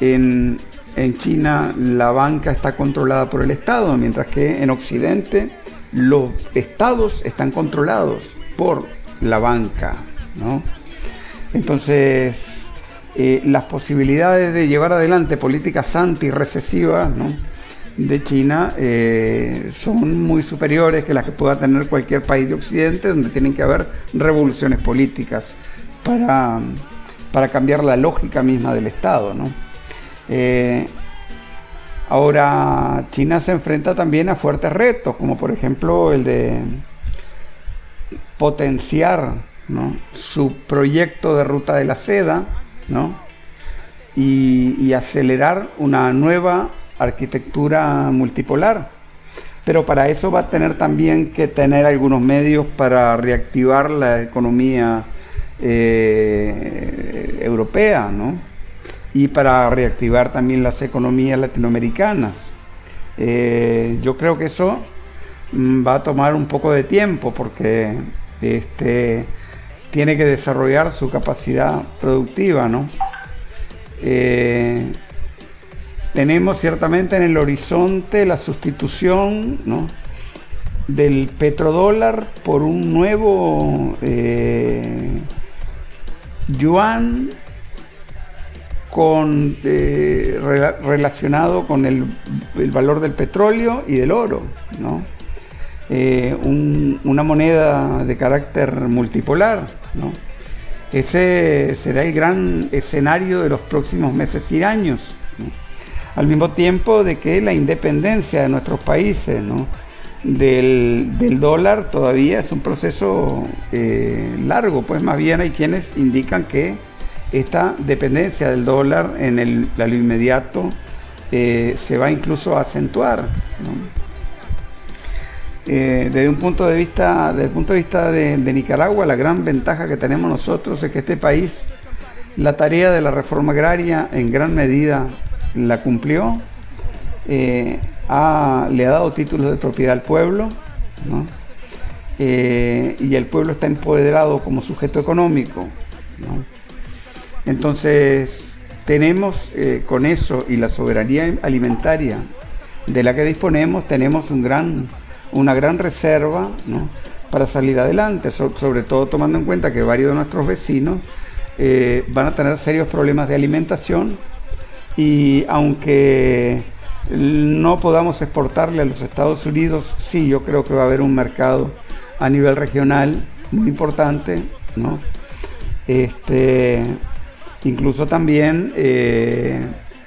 en, en, China la banca está controlada por el Estado, mientras que en Occidente los estados están controlados por la banca. ¿no? Entonces, eh, las posibilidades de llevar adelante políticas antirrecesivas ¿no? de China eh, son muy superiores que las que pueda tener cualquier país de Occidente, donde tienen que haber revoluciones políticas para, para cambiar la lógica misma del Estado. Eh, ahora, China se enfrenta también a fuertes retos, como por ejemplo el de potenciar su proyecto de ruta de la seda y, acelerar una nueva arquitectura multipolar. Pero para eso va a tener también que tener algunos medios para reactivar la economía eh, europea, Y para reactivar también las economías latinoamericanas. Eh, yo creo que eso mm, va a tomar un poco de tiempo porque este, tiene que desarrollar su capacidad productiva, ¿no? Eh, tenemos ciertamente en el horizonte la sustitución del petrodólar por un nuevo eh, yuan con, eh, relacionado con el, el, valor del petróleo y del oro. ¿no? Eh, una moneda de carácter multipolar. Ese será el gran escenario de los próximos meses y años. Al mismo tiempo de que la independencia de nuestros países del, dólar todavía es un proceso eh, largo, pues más bien hay quienes indican que esta dependencia del dólar en el, lo inmediato eh, se va incluso a acentuar. Eh, desde un punto de vista, desde el punto de vista de, Nicaragua, la gran ventaja que tenemos nosotros es que este país, la tarea de la reforma agraria en gran medida la cumplió, eh, le ha dado títulos de propiedad al pueblo, eh, y el pueblo está empoderado como sujeto económico. Entonces, tenemos con eso y la soberanía alimentaria de la que disponemos, tenemos un gran una gran reserva para salir adelante, sobre todo tomando en cuenta que varios de nuestros vecinos eh, van a tener serios problemas de alimentación y aunque no podamos exportarle a los Estados Unidos, sí, yo creo que va a haber un mercado a nivel regional muy importante, Este, incluso también eh,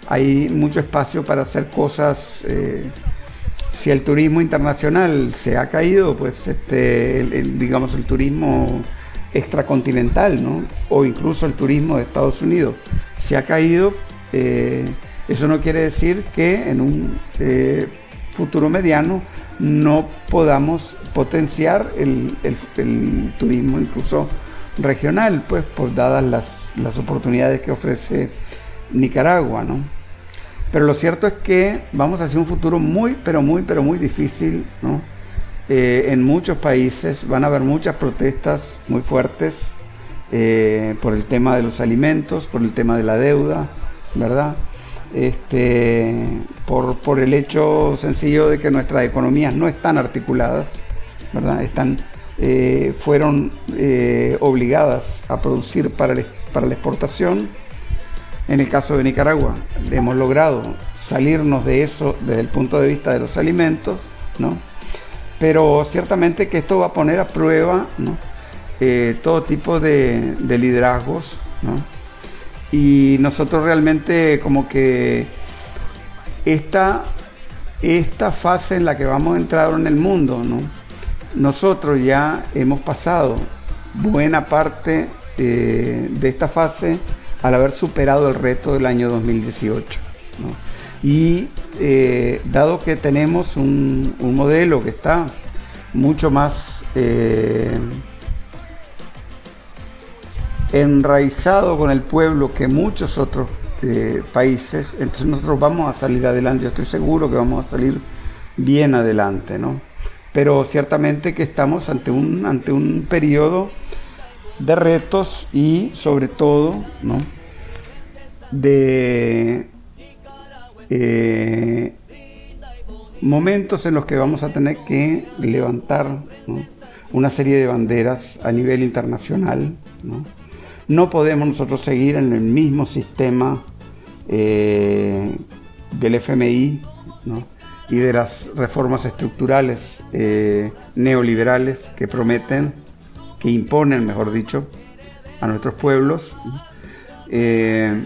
hay mucho espacio para hacer cosas eh, si el turismo internacional se ha caído, pues este, digamos el turismo extracontinental, ¿no? o incluso el turismo de Estados Unidos se ha caído, eh, eso no quiere decir que en un eh, futuro mediano no podamos potenciar el, turismo incluso regional, pues por dadas las, las oportunidades que ofrece Nicaragua, ¿no? Pero lo cierto es que vamos hacia un futuro muy, pero muy, pero muy difícil, ¿no? Eh, en muchos países van a haber muchas protestas muy fuertes eh, por el tema de los alimentos, por el tema de la deuda, ¿verdad? Este, por, el hecho sencillo de que nuestras economías no están articuladas, ¿verdad? Están, eh, fueron obligadas a producir para, para la exportación en el caso de Nicaragua, hemos logrado salirnos de eso desde el punto de vista de los alimentos, ¿no? Pero ciertamente que esto va a poner a prueba eh, todo tipo de, liderazgos, Y nosotros realmente como que esta, esta fase en la que vamos a entrar en el mundo, ¿no? Nosotros ya hemos pasado buena parte eh, de esta fase al haber superado el reto del año 2018. Y eh, dado que tenemos un, modelo que está mucho más eh, enraizado con el pueblo que muchos otros eh, países, entonces nosotros vamos a salir adelante, yo estoy seguro que vamos a salir bien adelante, ¿no? Pero ciertamente que estamos ante un, ante un periodo de retos y sobre todo ¿no? de eh, momentos en los que vamos a tener que levantar una serie de banderas a nivel internacional. No, podemos nosotros seguir en el mismo sistema eh, del FMI y de las reformas estructurales eh, neoliberales que prometen que imponen, mejor dicho, a nuestros pueblos. Eh,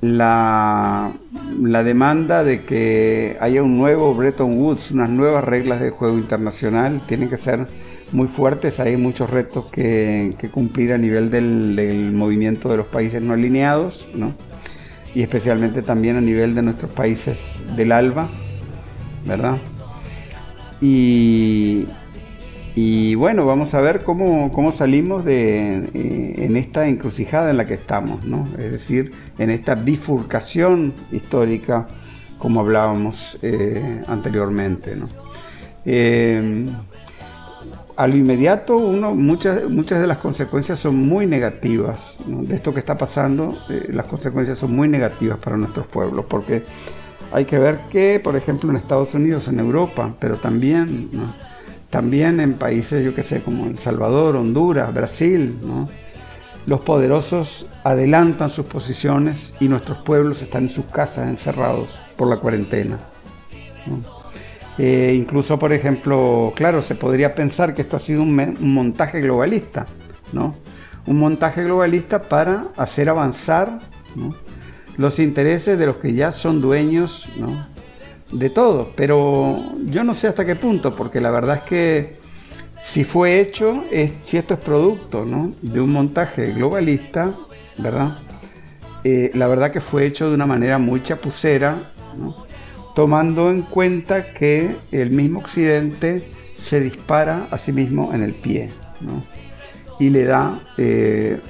la, la, demanda de que haya un nuevo Bretton Woods, unas nuevas reglas de juego internacional, tienen que ser muy fuertes. Hay muchos retos que, cumplir a nivel del, movimiento de los países no alineados, y especialmente también a nivel de nuestros países del ALBA, ¿verdad? Y, y bueno, vamos a ver cómo, salimos de, eh, en esta encrucijada en la que estamos, ¿no? Es decir, en esta bifurcación histórica, como hablábamos eh, anteriormente, ¿no? Eh, a lo inmediato, uno, muchas, muchas de las consecuencias son muy negativas. De esto que está pasando, las consecuencias son muy negativas para nuestros pueblos, porque hay que ver que, por ejemplo, en Estados Unidos, en Europa, pero también... ¿no? También en países, yo que sé, como El Salvador, Honduras, Brasil, los poderosos adelantan sus posiciones y nuestros pueblos están en sus casas encerrados por la cuarentena. Eh, incluso, por ejemplo, claro, se podría pensar que esto ha sido un, montaje globalista, ¿no? Un montaje globalista para hacer avanzar los intereses de los que ya son dueños ¿no? De todo, pero yo no sé hasta qué punto, porque la verdad es que si fue hecho, es, si esto es producto de un montaje globalista, ¿verdad? Eh, la verdad que fue hecho de una manera muy chapucera, tomando en cuenta que el mismo Occidente se dispara a sí mismo en el pie y le da eh,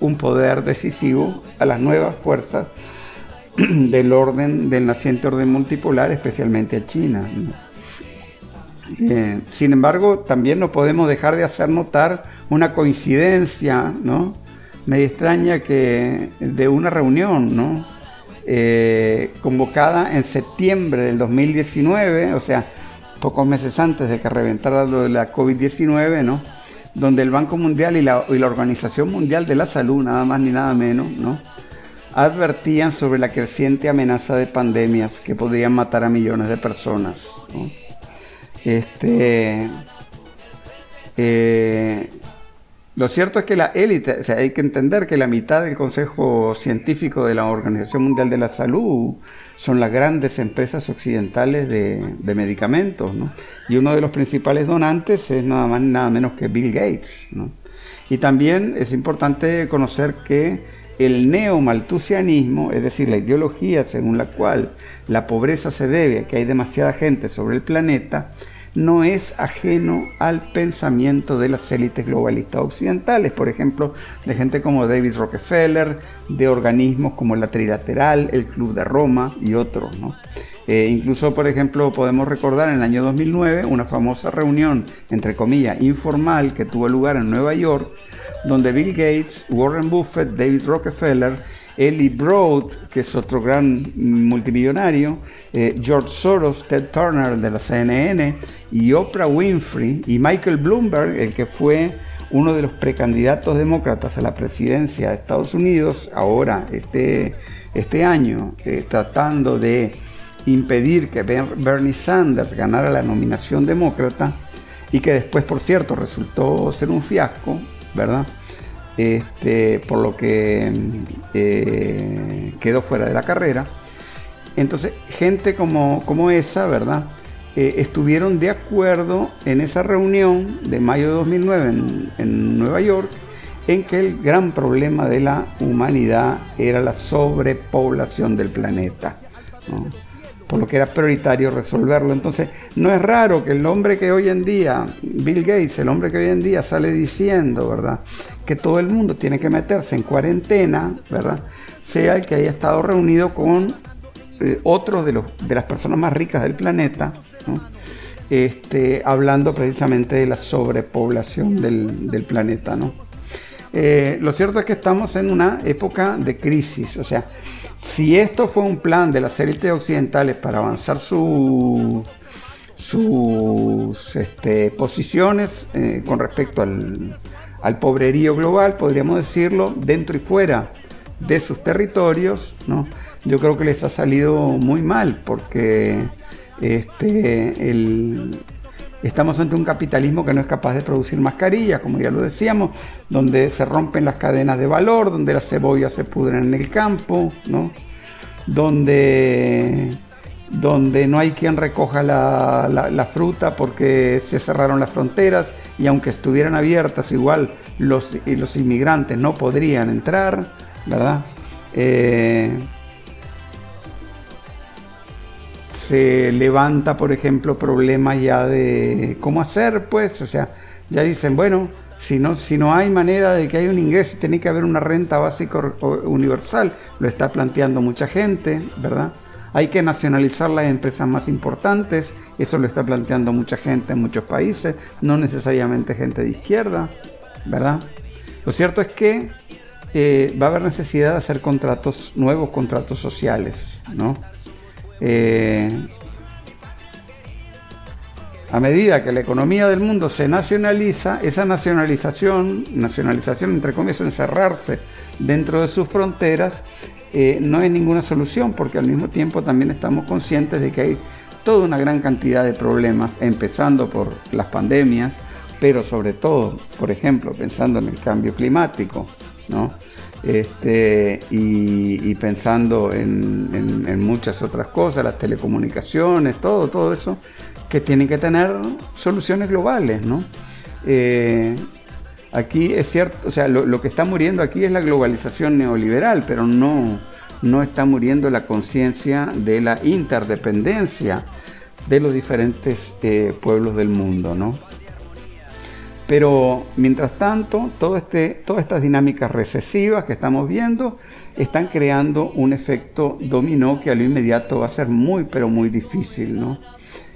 un poder decisivo a las nuevas fuerzas del orden, del naciente orden multipolar, especialmente a China. Eh, sin embargo, también no podemos dejar de hacer notar una coincidencia, ¿no? Me extraña que de una reunión, ¿no? Eh, convocada en septiembre del 2019, o sea, pocos meses antes de que reventara la COVID-19, ¿no? Donde el Banco Mundial y la Organización Mundial de la Salud, nada más ni nada menos, ¿no? Advertían sobre la creciente amenaza de pandemias que podrían matar a millones de personas. Este, eh, lo cierto es que la élite, o sea, hay que entender que la mitad del Consejo Científico de la Organización Mundial de la Salud son las grandes empresas occidentales de, medicamentos, Y uno de los principales donantes es nada más nada menos que Bill Gates, Y también es importante conocer que el neomaltusianismo, es decir, la ideología según la cual la pobreza se debe a que hay demasiada gente sobre el planeta, no es ajeno al pensamiento de las élites globalistas occidentales, por ejemplo, de gente como David Rockefeller, de organismos como la Trilateral, el Club de Roma y otros. Eh, incluso, por ejemplo, podemos recordar en el año 2009 una famosa reunión, entre comillas, informal que tuvo lugar en Nueva York, donde Bill Gates, Warren Buffett, David Rockefeller, Eli Broad, que es otro gran multimillonario, eh, George Soros, Ted Turner de la CNN, y Oprah Winfrey y Michael Bloomberg, el que fue uno de los precandidatos demócratas a la presidencia de Estados Unidos, ahora este, este año, eh, tratando de impedir que Bernie Sanders ganara la nominación demócrata y que después, por cierto, resultó ser un fiasco, ¿verdad? Este, por lo que eh, quedó fuera de la carrera. Entonces, gente como, como esa, ¿verdad? Eh, estuvieron de acuerdo en esa reunión de mayo de 2009 en, Nueva York en que el gran problema de la humanidad era la sobrepoblación del planeta por lo que era prioritario resolverlo. Entonces, no es raro que el hombre que hoy en día, Bill Gates, el hombre que hoy en día sale diciendo, ¿verdad?, que todo el mundo tiene que meterse en cuarentena, ¿verdad?, sea el que haya estado reunido con eh, otros de, los, de las personas más ricas del planeta, este, hablando precisamente de la sobrepoblación del, planeta, ¿no? Eh, lo cierto es que estamos en una época de crisis, o sea, si esto fue un plan de las élites occidentales para avanzar sus este, posiciones eh, con respecto al, al, pobrerío global, podríamos decirlo, dentro y fuera de sus territorios, ¿no? yo creo que les ha salido muy mal porque este, Estamos ante un capitalismo que no es capaz de producir mascarillas, como ya lo decíamos, donde se rompen las cadenas de valor, donde las cebollas se pudren en el campo, ¿no? donde, donde no hay quien recoja la, fruta porque se cerraron las fronteras y aunque estuvieran abiertas, igual los, los inmigrantes no podrían entrar, ¿verdad? Eh, se levanta, por ejemplo, problemas ya de cómo hacer, pues, o sea, ya dicen, bueno, si no, si no hay manera de que haya un ingreso, tiene que haber una renta básica universal, lo está planteando mucha gente, ¿verdad? Hay que nacionalizar las empresas más importantes, eso lo está planteando mucha gente en muchos países, no necesariamente gente de izquierda, ¿verdad? Lo cierto es que eh, va a haber necesidad de hacer contratos, nuevos contratos sociales, ¿no? Eh, a medida que la economía del mundo se nacionaliza, esa nacionalización, nacionalización entre comillas, encerrarse dentro de sus fronteras, eh, no es ninguna solución, porque al mismo tiempo también estamos conscientes de que hay toda una gran cantidad de problemas, empezando por las pandemias, pero sobre todo, por ejemplo, pensando en el cambio climático, ¿no? Este, y, pensando en, muchas otras cosas, las telecomunicaciones, todo, todo eso, que tienen que tener soluciones globales, ¿no? Eh, aquí es cierto, o sea, lo, que está muriendo aquí es la globalización neoliberal, pero no, no está muriendo la conciencia de la interdependencia de los diferentes eh, pueblos del mundo, ¿no? Pero mientras tanto, todo este, todas estas dinámicas recesivas que estamos viendo están creando un efecto dominó que a lo inmediato va a ser muy, pero muy difícil, ¿no?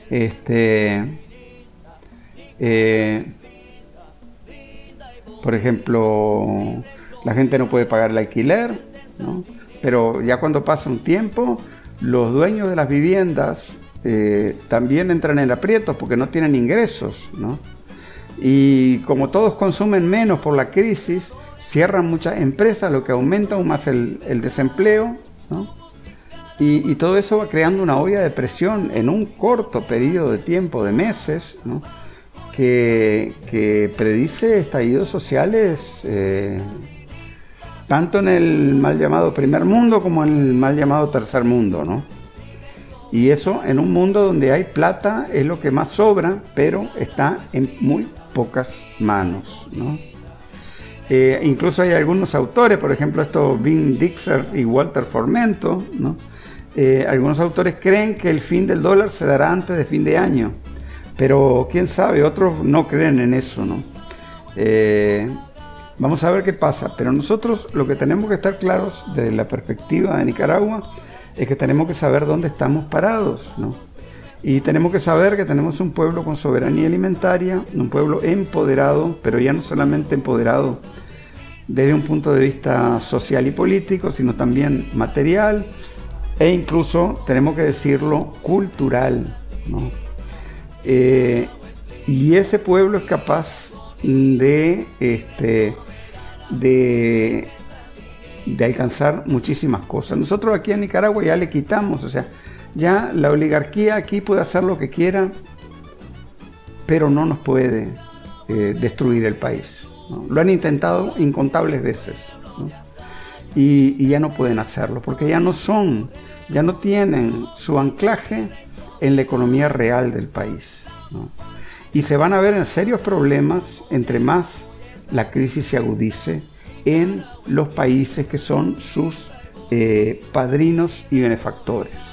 Este, eh, por ejemplo, la gente no puede pagar el alquiler, ¿no? pero ya cuando pasa un tiempo, los dueños de las viviendas eh, también entran en aprietos porque no tienen ingresos, ¿no? Y como todos consumen menos por la crisis, cierran muchas empresas, lo que aumenta aún más el, desempleo. Y, todo eso va creando una olla de presión en un corto periodo de tiempo, de meses, que, predice estallidos sociales eh, tanto en el mal llamado primer mundo como en el mal llamado tercer mundo. ¿no? Y eso en un mundo donde hay plata es lo que más sobra, pero está en muy pocas manos. Eh, incluso hay algunos autores, por ejemplo, estos Vin Dixer y Walter Formento, eh, algunos autores creen que el fin del dólar se dará antes de fin de año, pero quién sabe, otros no creen en eso. Eh, vamos a ver qué pasa, pero nosotros lo que tenemos que estar claros desde la perspectiva de Nicaragua es que tenemos que saber dónde estamos parados. Y tenemos que saber que tenemos un pueblo con soberanía alimentaria, un pueblo empoderado, pero ya no solamente empoderado desde un punto de vista social y político, sino también material e incluso, tenemos que decirlo, cultural. Eh, y ese pueblo es capaz de, este, de, de alcanzar muchísimas cosas. Nosotros aquí en Nicaragua ya le quitamos, o sea, ya la oligarquía aquí puede hacer lo que quiera, pero no nos puede eh, destruir el país. Lo han intentado incontables veces y, ya no pueden hacerlo porque ya no son, ya no tienen su anclaje en la economía real del país. Y se van a ver en serios problemas entre más la crisis se agudice en los países que son sus eh, padrinos y benefactores.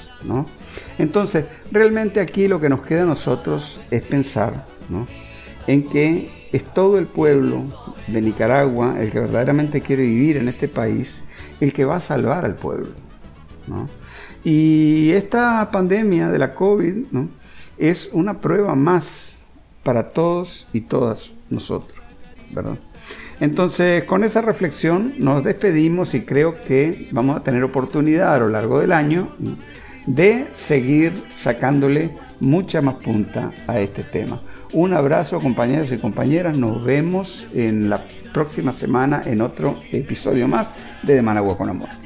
Entonces, realmente aquí lo que nos queda a nosotros es pensar en que es todo el pueblo de Nicaragua el que verdaderamente quiere vivir en este país, el que va a salvar al pueblo. Y esta pandemia de la COVID es una prueba más para todos y todas nosotros, Entonces, con esa reflexión nos despedimos y creo que vamos a tener oportunidad a lo largo del año de seguir sacándole mucha más punta a este tema. Un abrazo compañeros y compañeras, nos vemos en la próxima semana en otro episodio más de De Managua con Amor.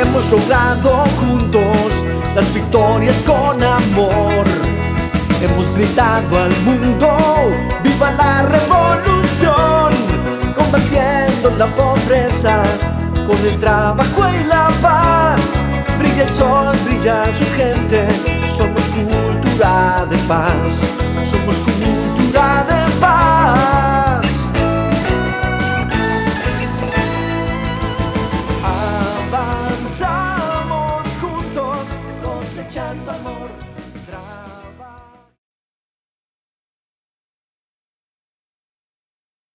hemos logrado juntos las victorias con amor. Hemos gritado al mundo, viva la revolución, combatiendo la pobreza con el trabajo y la paz. Brilla el sol, brilla su gente, somos cultura de paz, somos cultura